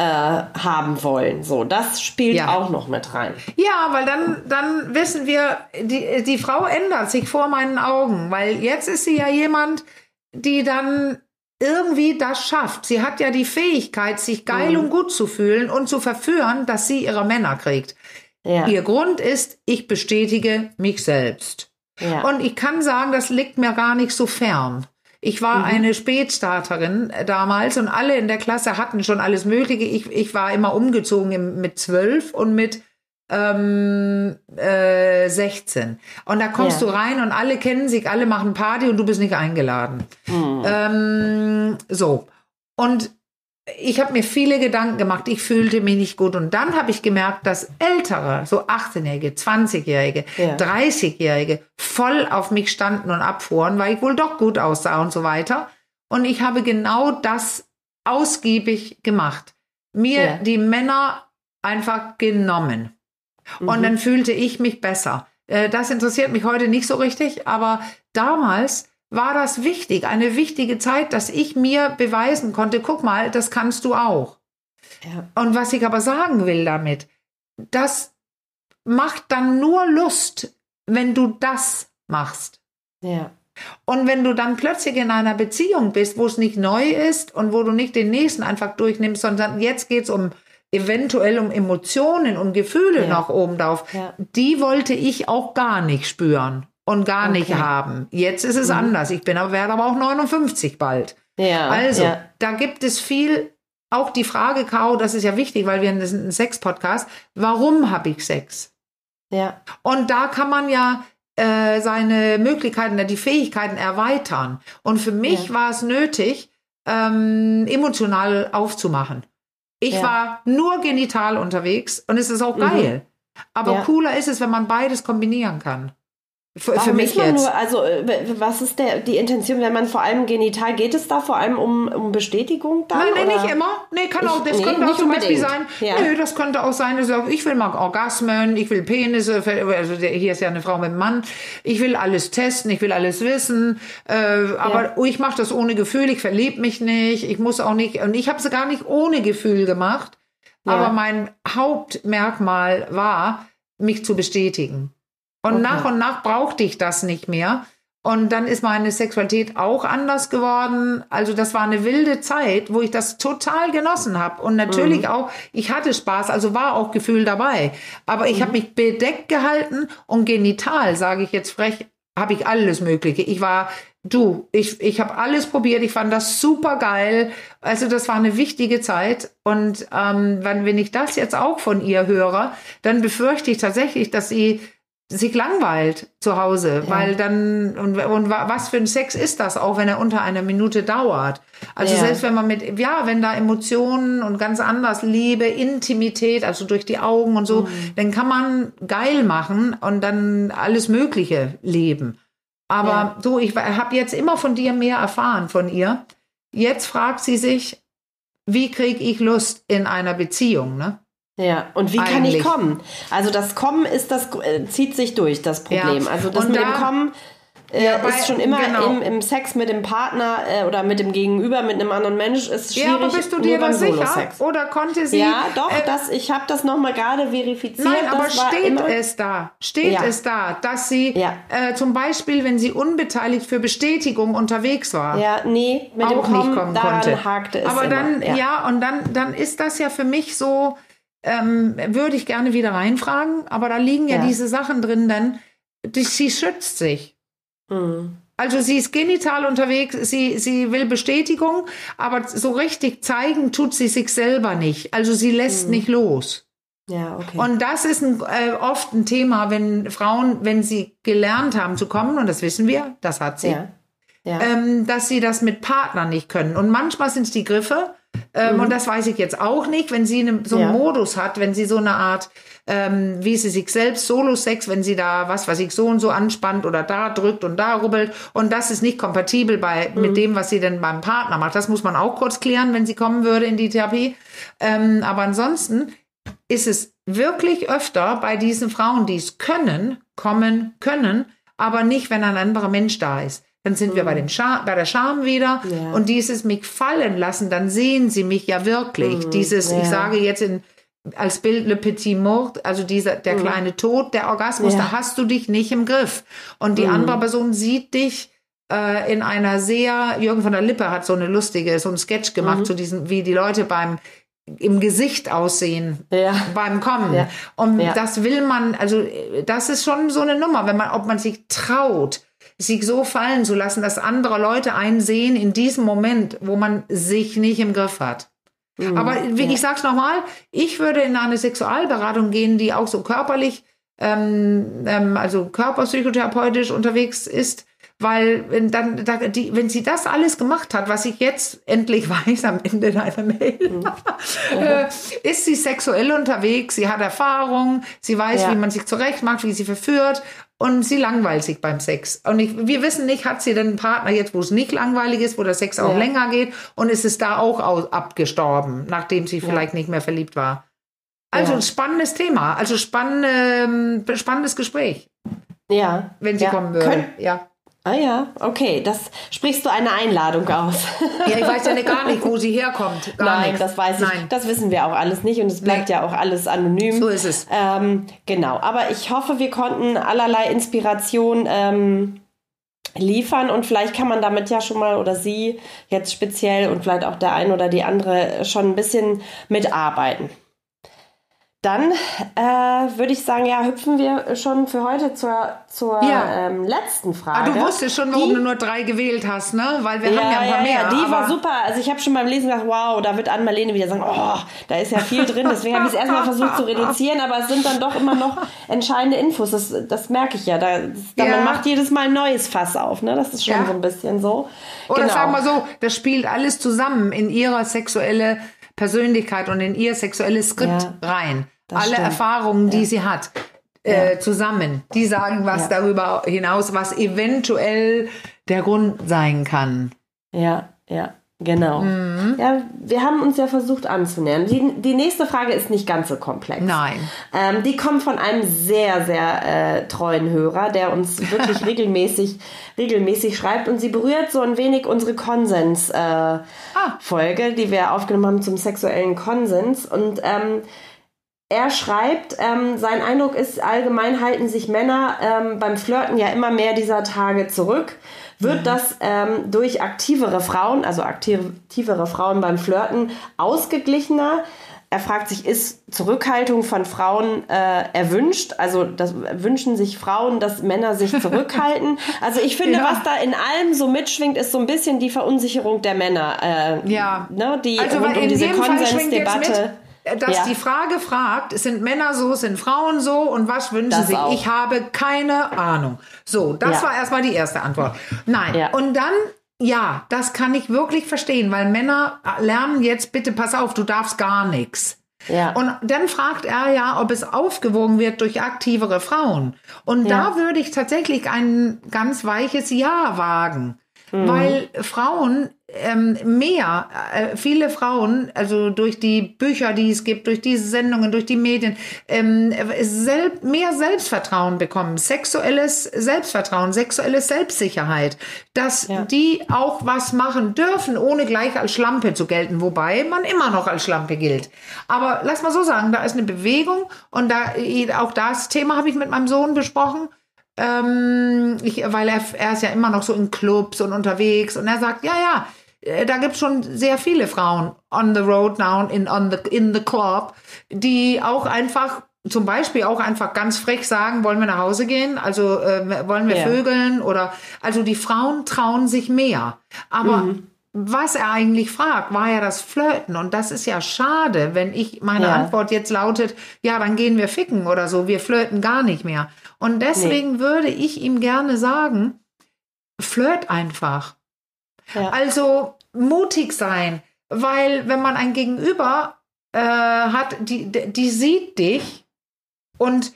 haben wollen. So, das spielt ja. auch noch mit rein. Ja, weil dann, dann wissen wir, die, die Frau ändert sich vor meinen Augen, weil jetzt ist sie ja jemand, die dann irgendwie das schafft. Sie hat ja die Fähigkeit, sich geil mhm. und gut zu fühlen und zu verführen, dass sie ihre Männer kriegt. Ja. Ihr Grund ist, ich bestätige mich selbst. Ja. Und ich kann sagen, das liegt mir gar nicht so fern. Ich war mhm. eine Spätstarterin äh, damals und alle in der Klasse hatten schon alles Mögliche. Ich, ich war immer umgezogen im, mit zwölf und mit ähm, äh, 16. Und da kommst ja. du rein und alle kennen sich, alle machen Party und du bist nicht eingeladen. Mhm. Ähm, so. Und ich habe mir viele Gedanken gemacht, ich fühlte mich nicht gut. Und dann habe ich gemerkt, dass Ältere, so 18-Jährige, 20-Jährige, ja. 30-Jährige, voll auf mich standen und abfuhren, weil ich wohl doch gut aussah und so weiter. Und ich habe genau das ausgiebig gemacht. Mir ja. die Männer einfach genommen. Mhm. Und dann fühlte ich mich besser. Äh, das interessiert mich heute nicht so richtig, aber damals war das wichtig, eine wichtige Zeit, dass ich mir beweisen konnte, guck mal, das kannst du auch. Ja. Und was ich aber sagen will damit, das macht dann nur Lust, wenn du das machst. Ja. Und wenn du dann plötzlich in einer Beziehung bist, wo es nicht neu ist und wo du nicht den nächsten einfach durchnimmst, sondern jetzt geht es um eventuell um Emotionen, um Gefühle ja. noch oben drauf, ja. die wollte ich auch gar nicht spüren und gar okay. nicht haben. Jetzt ist es mhm. anders. Ich bin aber, werde aber auch 59 bald. Ja, also, ja. da gibt es viel, auch die Frage, Caro, das ist ja wichtig, weil wir sind ein Sex-Podcast. Warum habe ich Sex? Ja. Und da kann man ja äh, seine Möglichkeiten, die Fähigkeiten erweitern. Und für mich ja. war es nötig, ähm, emotional aufzumachen. Ich ja. war nur genital unterwegs und es ist auch mhm. geil. Mhm. Aber cooler ist es, wenn man beides kombinieren kann. Für, für mich jetzt. Nur, also äh, was ist der, die Intention, wenn man vor allem genital, geht es da vor allem um, um Bestätigung dann? Nein, nein, nicht immer. Nee, kann auch, das nee, könnte auch zum Beispiel sein, ja. nö, das könnte auch sein, dass ich will mal Orgasmen, ich will Penisse, also hier ist ja eine Frau mit einem Mann, ich will alles testen, ich will alles wissen, äh, aber ja. ich mache das ohne Gefühl, ich verliebe mich nicht, ich muss auch nicht, und ich habe es gar nicht ohne Gefühl gemacht, ja. aber mein Hauptmerkmal war, mich zu bestätigen. Und okay. nach und nach brauchte ich das nicht mehr. Und dann ist meine Sexualität auch anders geworden. Also das war eine wilde Zeit, wo ich das total genossen habe. Und natürlich mhm. auch, ich hatte Spaß, also war auch Gefühl dabei. Aber ich mhm. habe mich bedeckt gehalten und genital, sage ich jetzt frech, habe ich alles Mögliche. Ich war, du, ich, ich habe alles probiert. Ich fand das super geil. Also das war eine wichtige Zeit. Und ähm, wenn, wenn ich das jetzt auch von ihr höre, dann befürchte ich tatsächlich, dass sie sich langweilt zu Hause, ja. weil dann und, und was für ein Sex ist das auch, wenn er unter einer Minute dauert? Also ja. selbst wenn man mit ja, wenn da Emotionen und ganz anders Liebe, Intimität, also durch die Augen und so, mhm. dann kann man geil machen und dann alles Mögliche leben. Aber ja. so, ich habe jetzt immer von dir mehr erfahren von ihr. Jetzt fragt sie sich, wie kriege ich Lust in einer Beziehung, ne? Ja, und wie Eigentlich. kann ich kommen? Also das Kommen ist das äh, zieht sich durch das Problem. Ja. Also das und mit da, dem Kommen äh, ja, ist schon immer genau. im, im, Sex mit dem Partner äh, oder mit dem Gegenüber, mit einem anderen Mensch, ist schwierig. Ja, aber bist du dir da sicher? Oder konnte sie... Ja, doch, äh, das, ich habe das nochmal gerade verifiziert. Nein, aber steht es da? Steht ja. es da, dass sie äh, zum Beispiel, wenn sie unbeteiligt für Bestätigung unterwegs war, ja, nee, mit auch dem Kommen, nicht kommen konnte. hakte es Aber immer. dann, ja. ja, und dann, dann ist das ja für mich so, ähm, würde ich gerne wieder reinfragen, aber da liegen ja, diese Sachen drin, denn die, sie schützt sich. Mhm. Also sie ist genital unterwegs, sie, sie will Bestätigung, aber so richtig zeigen tut sie sich selber nicht. Also sie lässt mhm. nicht los. Ja, okay. Und das ist ein, äh, oft ein Thema, wenn Frauen, wenn sie gelernt haben zu kommen, und das wissen wir, das hat sie, ja. Ja. Ähm, dass sie das mit Partnern nicht können. Und manchmal sind es die Griffe, ähm, mhm. Und das weiß ich jetzt auch nicht, wenn sie ne, so einen ja. Modus hat, wenn sie so eine Art, ähm, wie sie sich selbst Solo-Sex, wenn sie da was, was ich so und so anspannt oder da drückt und da rubbelt und das ist nicht kompatibel bei mhm. mit dem, was sie denn beim Partner macht. Das muss man auch kurz klären, wenn sie kommen würde in die Therapie. Ähm, aber ansonsten ist es wirklich öfter bei diesen Frauen, die es können, kommen können, aber nicht, wenn ein anderer Mensch da ist. Dann sind mhm. wir bei, dem Scham, bei der Scham wieder. Ja. Und dieses mich fallen lassen, dann sehen sie mich ja wirklich. Mhm. Dieses, ja. ich sage jetzt in, als Bild Le Petit Mort, also dieser, der mhm. kleine Tod, der Orgasmus, ja. da hast du dich nicht im Griff. Und die mhm. andere Person sieht dich äh, in einer sehr, Jürgen von der Lippe hat so eine lustige, so ein Sketch gemacht mhm. zu diesen, wie die Leute beim im Gesicht aussehen ja. beim Kommen. Ja. Und ja. das will man, also das ist schon so eine Nummer, wenn man, ob man sich traut, sich so fallen zu lassen, dass andere Leute einsehen in diesem Moment, wo man sich nicht im Griff hat. Mhm, Aber wie ja. ich sag's nochmal, ich würde in eine Sexualberatung gehen, die auch so körperlich, ähm, ähm, also körperpsychotherapeutisch unterwegs ist, weil wenn dann da, die, wenn sie das alles gemacht hat, was ich jetzt endlich weiß am Ende deiner Mail, mhm. äh, ist sie sexuell unterwegs, sie hat Erfahrung, sie weiß, ja. wie man sich zurecht macht, wie sie verführt und sie langweilt sich beim Sex. Und ich, wir wissen nicht, hat sie denn einen Partner jetzt, wo es nicht langweilig ist, wo der Sex auch ja. länger geht und ist es da auch aus, abgestorben, nachdem sie ja. vielleicht nicht mehr verliebt war. Also ja. spannendes Thema, also spannende, spannendes Gespräch. Ja. Wenn sie kommen würde. Kön ja. Ah ja, okay, das sprichst du eine Einladung aus. ja, ich weiß ja nicht gar nicht, wo sie herkommt. Gar Nein, nichts. das weiß ich. Nein. Das wissen wir auch alles nicht und es bleibt nee. ja auch alles anonym. So ist es. Ähm, genau, aber ich hoffe, wir konnten allerlei Inspiration ähm, liefern und vielleicht kann man damit ja schon mal oder sie jetzt speziell und vielleicht auch der ein oder die andere schon ein bisschen mitarbeiten. Dann äh, würde ich sagen, ja, hüpfen wir schon für heute zur, zur ja. ähm, letzten Frage. Ah, du wusstest schon, warum die, du nur drei gewählt hast, ne? Weil wir ja, haben ja ein paar ja, mehr. Ja, die war super. Also ich habe schon beim Lesen gedacht, wow, da wird Ann-Marlene wieder sagen, oh, da ist ja viel drin. Deswegen habe ich es erstmal versucht zu reduzieren, aber es sind dann doch immer noch entscheidende Infos. Das, das merke ich ja. Da, da Man macht jedes Mal ein neues Fass auf, ne? Das ist schon so ein bisschen so. Oder genau. sagen wir so, das spielt alles zusammen in ihrer sexuelle Persönlichkeit und in ihr sexuelles Skript ja, rein. Alle stimmt. Erfahrungen, die ja. sie hat, äh, zusammen, die sagen was darüber hinaus, was eventuell der Grund sein kann. Ja, ja. Genau. Mhm. Ja, wir haben uns ja versucht anzunähern. Die, die nächste Frage ist nicht ganz so komplex. Nein. Ähm, die kommt von einem sehr, sehr äh, treuen Hörer, der uns wirklich regelmäßig, regelmäßig schreibt und sie berührt so ein wenig unsere Konsens-Folge, äh, ah. die wir aufgenommen haben zum sexuellen Konsens. Und ähm, er schreibt, ähm, sein Eindruck ist, allgemein halten sich Männer ähm, beim Flirten ja immer mehr dieser Tage zurück wird das ähm, durch aktivere Frauen, also aktivere Frauen beim Flirten, ausgeglichener. er fragt sich, ist Zurückhaltung von Frauen äh, erwünscht? Also das, wünschen sich Frauen, dass Männer sich zurückhalten? Also ich finde, ja. was da in allem so mitschwingt, ist so ein bisschen die Verunsicherung der Männer. Äh, ja. Ne, die also, rund um diese Konsensdebatte dass ja. die Frage fragt, sind Männer so, sind Frauen so und was wünschen das sie? Auch. Ich habe keine Ahnung. So, das ja. war erstmal die erste Antwort. Nein. Ja. Und dann, ja, das kann ich wirklich verstehen, weil Männer lernen jetzt, bitte pass auf, du darfst gar nichts. Ja. Und dann fragt er ja, ob es aufgewogen wird durch aktivere Frauen. Und da würde ich tatsächlich ein ganz weiches Ja wagen. Mhm. Weil Frauen ähm, mehr, äh, viele Frauen, also durch die Bücher, die es gibt, durch diese Sendungen, durch die Medien, ähm, sel mehr Selbstvertrauen bekommen, sexuelles Selbstvertrauen, sexuelle Selbstsicherheit, dass ja. die auch was machen dürfen, ohne gleich als Schlampe zu gelten, wobei man immer noch als Schlampe gilt. Aber lass mal so sagen, da ist eine Bewegung und da auch das Thema habe ich mit meinem Sohn besprochen ähm, ich, weil er, er ist ja immer noch so in Clubs und unterwegs und er sagt, ja, ja, äh, da gibt es schon sehr viele Frauen on the road now, in, on the, in the club, die auch einfach zum Beispiel auch einfach ganz frech sagen, wollen wir nach Hause gehen? Also äh, wollen wir yeah. vögeln? Oder also die Frauen trauen sich mehr. Aber mhm. Was er eigentlich fragt, war ja das Flirten. Und das ist ja schade, wenn ich meine ja. Antwort jetzt lautet, ja, dann gehen wir ficken oder so, wir flirten gar nicht mehr. Und deswegen nee. würde ich ihm gerne sagen, flirt einfach. Ja. Also mutig sein, weil wenn man ein Gegenüber äh, hat, die, die sieht dich und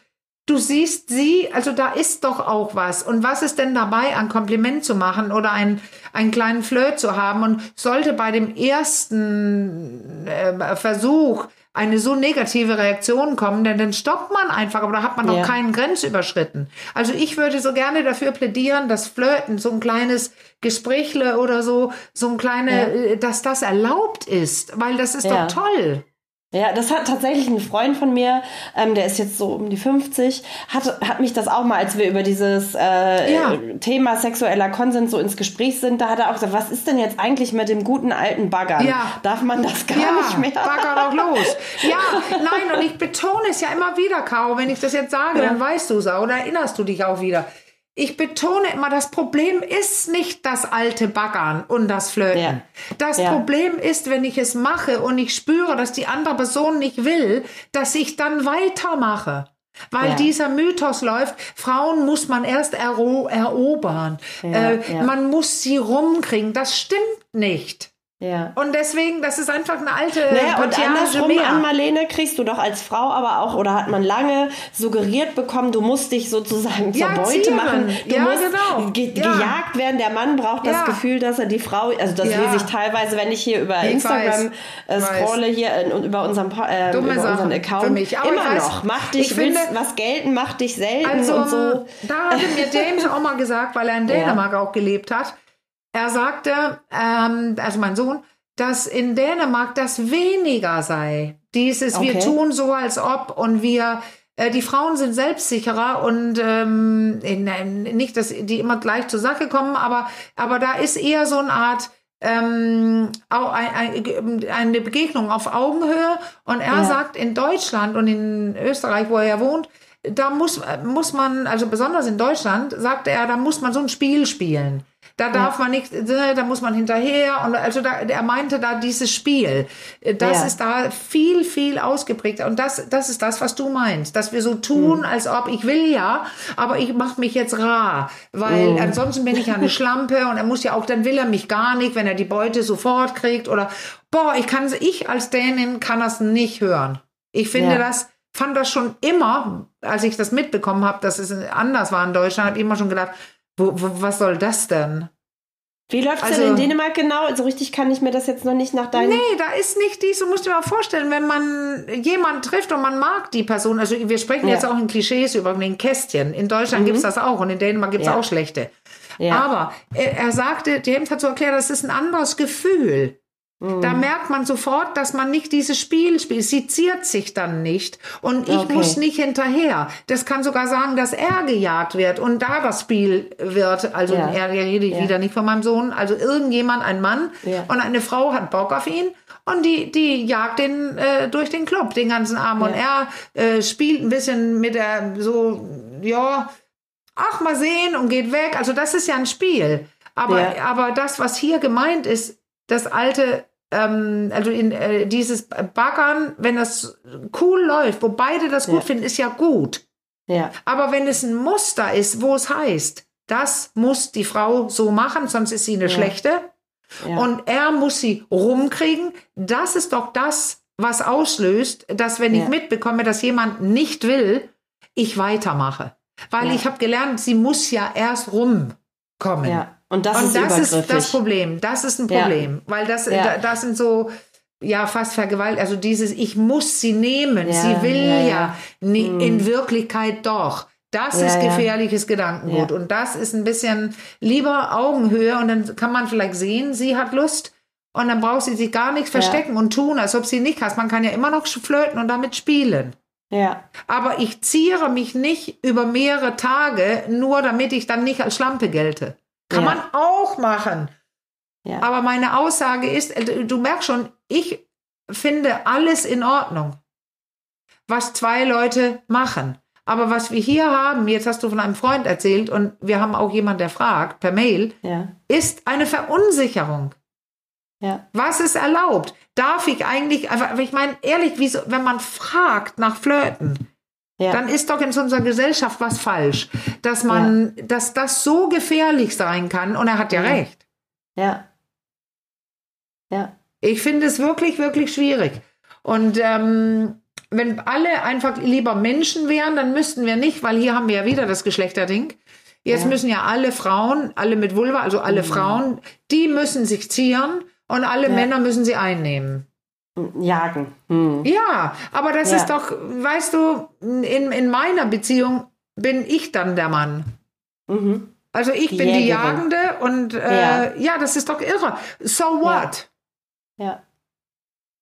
du siehst sie, also da ist doch auch was. Und was ist denn dabei, ein Kompliment zu machen oder ein, einen kleinen Flirt zu haben? Und sollte bei dem ersten äh, Versuch eine so negative Reaktion kommen, denn dann stoppt man einfach, aber da hat man noch ja. keinen Grenz überschritten. Also ich würde so gerne dafür plädieren, dass Flirten, so ein kleines Gesprächle oder so, so ein kleine, ja. Äh, dass das erlaubt ist, weil das ist ja. doch toll. Ja, das hat tatsächlich ein Freund von mir, ähm, der ist jetzt so um die 50, hat, hat mich das auch mal, als wir über dieses äh, ja. Thema sexueller Konsens so ins Gespräch sind, da hat er auch gesagt, was ist denn jetzt eigentlich mit dem guten alten Baggern? Ja. Darf man das gar ja, nicht mehr? Bagger doch los. Ja, nein, und ich betone es ja immer wieder, Caro, wenn ich das jetzt sage, ja. dann weißt du es auch oder erinnerst du dich auch wieder ich betone immer, das Problem ist nicht das alte Baggern und das Flirten. Ja. Das ja. Problem ist, wenn ich es mache und ich spüre, dass die andere Person nicht will, dass ich dann weitermache. Weil ja. dieser Mythos läuft, Frauen muss man erst ero erobern. Äh, man muss sie rumkriegen. Das stimmt nicht. Ja. Und deswegen, das ist einfach eine alte naja, und andersrum mehr. an Marlene kriegst du doch als Frau aber auch oder hat man lange suggeriert bekommen, du musst dich sozusagen zur ja, Beute zieren. machen. Du ja, musst genau. ge ja. gejagt werden. Der Mann braucht das Gefühl, dass er die Frau, also das lese ich teilweise, wenn ich hier über ich Instagram äh, scrolle hier und über unseren, äh, über unseren Account. Für mich. Aber immer weiß, noch. Mach dich, willst finde, was gelten, mach dich selten also, und so. Da hat mir James auch mal gesagt, weil er in Dänemark auch gelebt hat er sagte, ähm, also mein Sohn, dass in Dänemark das weniger sei. Dieses, okay. wir tun so, als ob und wir, äh, die Frauen sind selbstsicherer und ähm, in, in, nicht, dass die immer gleich zur Sache kommen, aber, aber da ist eher so eine Art, ähm, eine Begegnung auf Augenhöhe. Und er ja. sagt, in Deutschland und in Österreich, wo er ja wohnt, da muss, muss man, also besonders in Deutschland, sagte er, da muss man so ein Spiel spielen. Da darf ja. man nicht, da muss man hinterher. Und also da, er meinte da dieses Spiel. Das ja. ist da viel, viel ausgeprägt. Und das, das ist das, was du meinst. Dass wir so tun, mhm. als ob ich will ja, aber ich mache mich jetzt rar. Weil mhm. ansonsten bin ich ja eine Schlampe und er muss ja auch, dann will er mich gar nicht, wenn er die Beute sofort kriegt. Oder boah, ich kann ich als Dänin kann das nicht hören. Ich finde ja. das fand das schon immer, als ich das mitbekommen habe, dass es anders war in Deutschland, habe ich immer schon gedacht, wo, wo, was soll das denn? Wie läuft es also, denn in Dänemark genau? So richtig kann ich mir das jetzt noch nicht nach deinem. Nee, da ist nicht dies. Du musst dir mal vorstellen, wenn man jemanden trifft und man mag die Person. Also, wir sprechen ja. jetzt auch in Klischees über den Kästchen. In Deutschland mhm. gibt es das auch und in Dänemark gibt es ja. auch schlechte. Ja. Aber er, er sagte, James hat so erklärt, das ist ein anderes Gefühl. Da mhm. merkt man sofort, dass man nicht dieses Spiel spielt. Sie ziert sich dann nicht. Und ich okay. muss nicht hinterher. Das kann sogar sagen, dass er gejagt wird und da das Spiel wird. Also ja. er rede ich ja. wieder nicht von meinem Sohn. Also irgendjemand, ein Mann ja. und eine Frau hat Bock auf ihn. Und die, die jagt den äh, durch den Club den ganzen Abend. Und er äh, spielt ein bisschen mit der so, ja, ach mal sehen und geht weg. Also das ist ja ein Spiel. Aber, aber das, was hier gemeint ist, das alte, ähm, also in, äh, dieses Baggern, wenn das cool läuft, wo beide das gut ja. finden, ist ja gut. Ja. Aber wenn es ein Muster ist, wo es heißt, das muss die Frau so machen, sonst ist sie eine ja. schlechte. Ja. Und er muss sie rumkriegen. Das ist doch das, was auslöst, dass wenn ich mitbekomme, dass jemand nicht will, ich weitermache. Weil ich habe gelernt, sie muss ja erst rumkommen. Ja. Und das, und ist, das ist das Problem. Das ist ein Problem. Ja. Weil das, ja. das sind so, ja, fast Vergewalt, also dieses, ich muss sie nehmen. Ja, sie will ja. Nie, hm. in Wirklichkeit doch. Das ist gefährliches Gedankengut. Und das ist ein bisschen lieber Augenhöhe und dann kann man vielleicht sehen, sie hat Lust. Und dann braucht sie sich gar nichts verstecken und tun, als ob sie nicht hat. Man kann ja immer noch flirten und damit spielen. Ja. Aber ich ziere mich nicht über mehrere Tage, nur damit ich dann nicht als Schlampe gelte. Kann ja. man auch machen. Ja. Aber meine Aussage ist, äh, du merkst schon, ich finde alles in Ordnung, was zwei Leute machen. Aber was wir hier haben, jetzt hast du von einem Freund erzählt und wir haben auch jemand, der fragt per Mail, ja. ist eine Verunsicherung. Ja. Was ist erlaubt? Darf ich eigentlich, aber ich meine, ehrlich, so, wenn man fragt nach Flirten, ja. Dann ist doch in unserer Gesellschaft was falsch, dass man, ja. dass das so gefährlich sein kann. Und er hat ja, ja. recht. Ja. Ja. Ich finde es wirklich, wirklich schwierig. Und ähm, wenn alle einfach lieber Menschen wären, dann müssten wir nicht, weil hier haben wir ja wieder das Geschlechterding. Jetzt ja. müssen ja alle Frauen, alle mit Vulva, also alle mhm. Frauen, die müssen sich zieren und alle ja. Männer müssen sie einnehmen jagen. Hm. Ja, aber das ja. ist doch, weißt du, in, in meiner Beziehung bin ich dann der Mann. Mhm. Also ich die bin Jägerin. die Jagende und äh, ja. ja. das ist doch irre. So what? Ja. ja.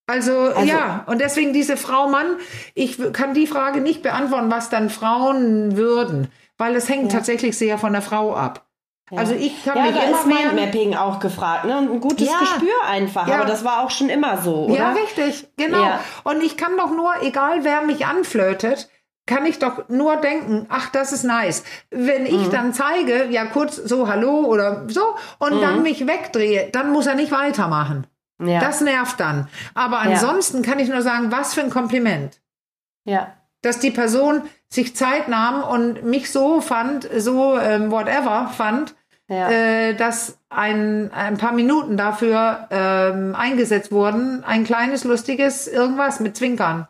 Also, also, ja, und deswegen diese Frau Mann, ich kann die Frage nicht beantworten, was dann Frauen würden, weil es hängt tatsächlich sehr von der Frau ab. Also ich habe ja, mich da ist Mindmapping auch gefragt, ne? ein gutes ja. Gespür einfach. Ja. Aber das war auch schon immer so, oder? Ja, richtig, genau. Und ich kann doch nur, egal wer mich anflirtet, kann ich doch nur denken, ach, das ist nice. Wenn ich mhm. dann zeige, ja kurz so Hallo oder so und mhm. dann mich wegdrehe, dann muss er nicht weitermachen. Ja. Das nervt dann. Aber ansonsten kann ich nur sagen, was für ein Kompliment. Ja. Dass die Person sich Zeit nahm und mich so fand, so ähm, whatever fand, ja. äh, dass ein, ein paar Minuten dafür ähm, eingesetzt wurden. Ein kleines, lustiges irgendwas mit Zwinkern.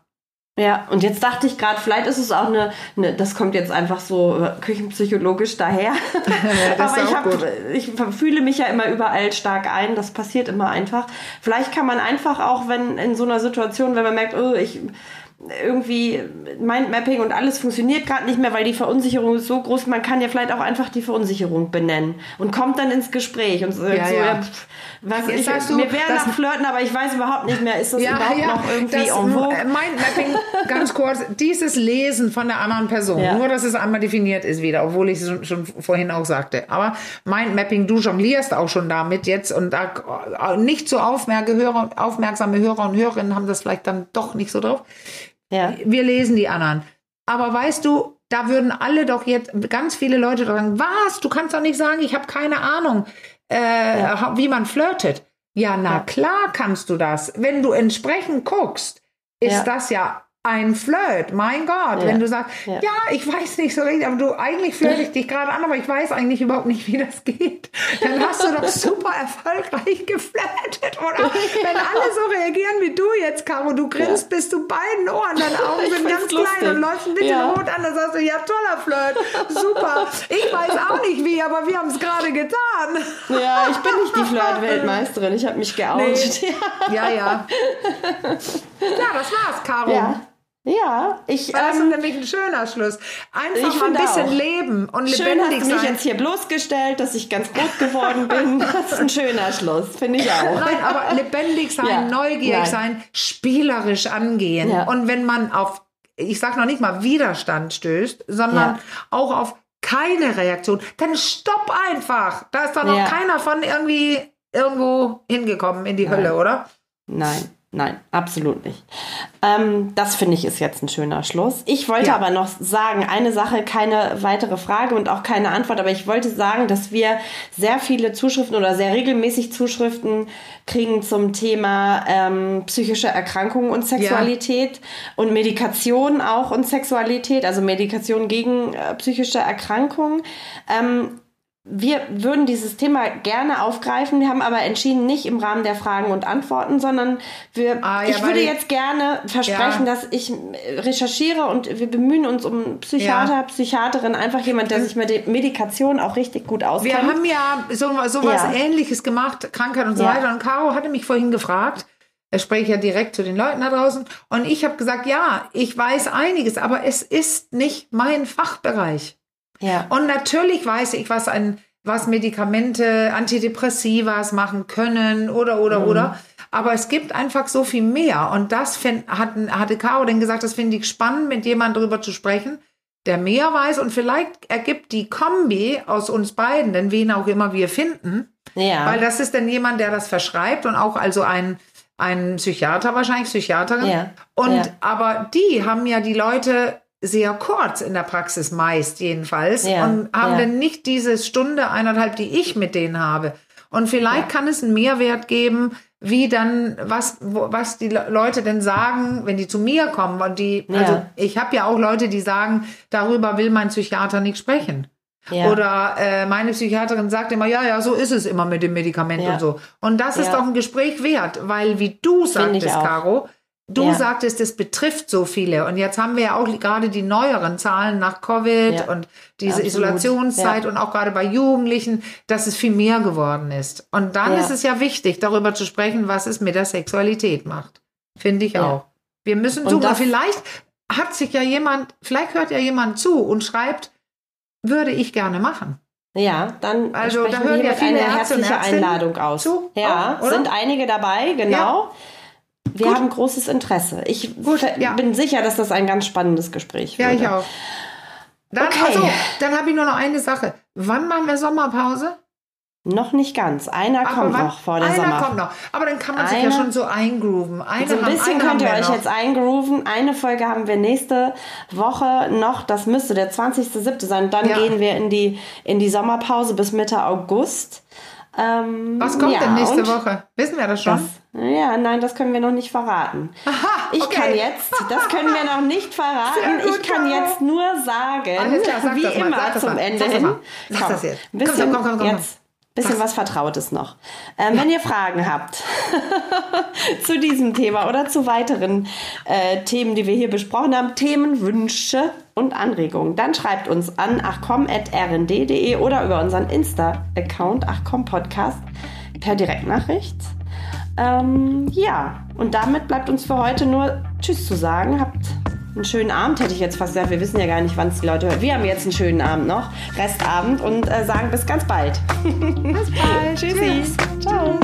Ja, und jetzt dachte ich gerade, vielleicht ist es auch eine, eine, das kommt jetzt einfach so äh, küchenpsychologisch daher. Aber ich, hab, ich fühle mich ja immer überall stark ein, das passiert immer einfach. Vielleicht kann man einfach auch, wenn in so einer Situation, wenn man merkt, oh, ich irgendwie Mindmapping und alles funktioniert gerade nicht mehr, weil die Verunsicherung ist so groß. Man kann ja vielleicht auch einfach die Verunsicherung benennen und kommt dann ins Gespräch und sagt ja, so, ja. ja was ich, du, mir wäre nach Flirten, aber ich weiß überhaupt nicht mehr, ist das ja, überhaupt noch irgendwie das, en vogue? Mindmapping, ganz kurz, dieses Lesen von der anderen Person, nur dass es einmal definiert ist wieder, obwohl ich es schon, schon vorhin auch sagte. Aber Mindmapping, du jonglierst auch schon damit jetzt und da nicht so aufmerksame Hörer und Hörerinnen haben das vielleicht dann doch nicht so drauf ja. Wir lesen die anderen. Aber weißt du, da würden alle doch jetzt, ganz viele Leute sagen, was, du kannst doch nicht sagen, ich habe keine Ahnung, äh, ja. wie man flirtet. Ja, na ja. klar kannst du das. Wenn du entsprechend guckst, ist das ja ein Flirt, mein Gott, ja. wenn du sagst, ja. ja. ich weiß nicht so richtig, aber du eigentlich flirte ich dich gerade an, aber ich weiß eigentlich überhaupt nicht, wie das geht, dann hast du doch super erfolgreich geflirtet, oder? Wenn alle so reagieren wie du jetzt, Caro, du grinst ja. bis zu beiden Ohren, deine Augen sind ganz klein und läufst ein bisschen rot an, dann sagst du, ja, toller Flirt, super. Ich weiß auch nicht wie, aber wir haben es gerade getan. Ja, ich bin nicht die Flirt-Weltmeisterin, ich habe mich geoutet. Nee. Ja, ja. Ja, das war's, Caro. Ja. Ich. Das ähm, ist nämlich ein schöner Schluss. Einfach mal ein bisschen auch. leben und schön lebendig hast du mich jetzt hier bloßgestellt, dass ich ganz rot geworden bin. Das ist ein schöner Schluss, finde ich auch. Nein, aber lebendig sein, ja. neugierig Nein. sein, spielerisch angehen. Ja. Und wenn man auf, ich sag noch nicht mal Widerstand stößt, sondern ja. auch auf keine Reaktion, dann stopp einfach. Da ist doch noch keiner von irgendwie irgendwo hingekommen in die Nein. Hölle, oder? Nein. Nein, absolut nicht. Ähm, das finde ich ist jetzt ein schöner Schluss. Ich wollte ja. aber noch sagen, eine Sache, keine weitere Frage und auch keine Antwort, aber ich wollte sagen, dass wir sehr viele Zuschriften oder sehr regelmäßig Zuschriften kriegen zum Thema ähm, psychische Erkrankungen und Sexualität ja. und Medikation auch und Sexualität, also Medikation gegen äh, psychische Erkrankungen. Ähm, wir würden dieses Thema gerne aufgreifen. Wir haben aber entschieden, nicht im Rahmen der Fragen und Antworten, sondern wir, ah, ja, ich würde jetzt gerne versprechen, ja. dass ich recherchiere und wir bemühen uns um Psychiater, ja. Psychiaterin, einfach jemand, der sich mit der Medikation auch richtig gut auskennt. Wir haben ja so, so was Ähnliches gemacht, Krankheit und so weiter. Und Caro hatte mich vorhin gefragt, er spricht ja direkt zu den Leuten da draußen. Und ich habe gesagt, ja, ich weiß einiges, aber es ist nicht mein Fachbereich. Ja. Und natürlich weiß ich, was ein, was Medikamente, Antidepressivas machen können oder, oder, mhm. oder. Aber es gibt einfach so viel mehr. Und das find, hat, hatte Caro denn gesagt, das finde ich spannend, mit jemandem darüber zu sprechen, der mehr weiß. Und vielleicht ergibt die Kombi aus uns beiden, denn wen auch immer wir finden. Ja. Weil das ist dann jemand, der das verschreibt und auch also ein, ein Psychiater wahrscheinlich, Psychiaterin. Ja. Und ja. aber die haben ja die Leute sehr kurz in der Praxis meist jedenfalls ja, und haben ja. dann nicht diese Stunde, eineinhalb, die ich mit denen habe. Und vielleicht ja. kann es einen Mehrwert geben, wie dann, was, was die Leute denn sagen, wenn die zu mir kommen. Und die, also ich habe ja auch Leute, die sagen, darüber will mein Psychiater nicht sprechen. Oder äh, meine Psychiaterin sagt immer, ja, ja, so ist es immer mit dem Medikament und so. Und das ist doch ein Gespräch wert, weil wie du sagtest, Caro, Du ja. sagtest, es betrifft so viele. Und jetzt haben wir ja auch gerade die neueren Zahlen nach Covid ja. und diese Absolut. Isolationszeit ja. und auch gerade bei Jugendlichen, dass es viel mehr geworden ist. Und dann ist es ja wichtig, darüber zu sprechen, was es mit der Sexualität macht. Finde ich auch. Wir müssen suchen. Vielleicht hat sich ja jemand, vielleicht hört ja jemand zu und schreibt, würde ich gerne machen. Ja, dann also da hören ja viele eine herzliche Einladung aus. Zu? Ja, oh, sind einige dabei, genau. Wir Gut. haben großes Interesse. Ich Gut, ja. bin sicher, dass das ein ganz spannendes Gespräch wird. Ja, ich auch. Dann, okay. Also, dann habe ich nur noch eine Sache. Wann machen wir Sommerpause? Noch nicht ganz. Einer Aber kommt wann? noch vor der einer Sommer. kommt noch. Aber dann kann man eine, sich ja schon so eingrooven. Eine so ein bisschen könnt ihr euch noch. jetzt eingrooven. Eine Folge haben wir nächste Woche noch. Das müsste der 20.07. sein. Dann ja. gehen wir in die, in die Sommerpause bis Mitte August. Ähm, Was kommt ja, denn nächste Woche? Wissen wir das schon? Das, ja, nein, das können wir noch nicht verraten. Aha, okay. Ich kann jetzt, das können wir noch nicht verraten. Gut, ich kann jetzt nur sagen, klar, wie immer zum Ende hin. Sag das jetzt. Ein bisschen komm, komm, komm, jetzt bisschen was Vertrautes noch. Ähm, wenn ihr Fragen habt zu diesem Thema oder zu weiteren äh, Themen, die wir hier besprochen haben, Themenwünsche und Anregungen, dann schreibt uns an achcom.rnd.de oder über unseren Insta-Account achcompodcast per Direktnachricht. Ähm, ja, und damit bleibt uns für heute nur Tschüss zu sagen. Habt einen schönen Abend, hätte ich jetzt fast gesagt. Wir wissen ja gar nicht, wann es die Leute hören. Wir haben jetzt einen schönen Abend noch, Restabend und äh, sagen bis ganz bald. Bis bald. Tschüssi. Tschüss. Ciao.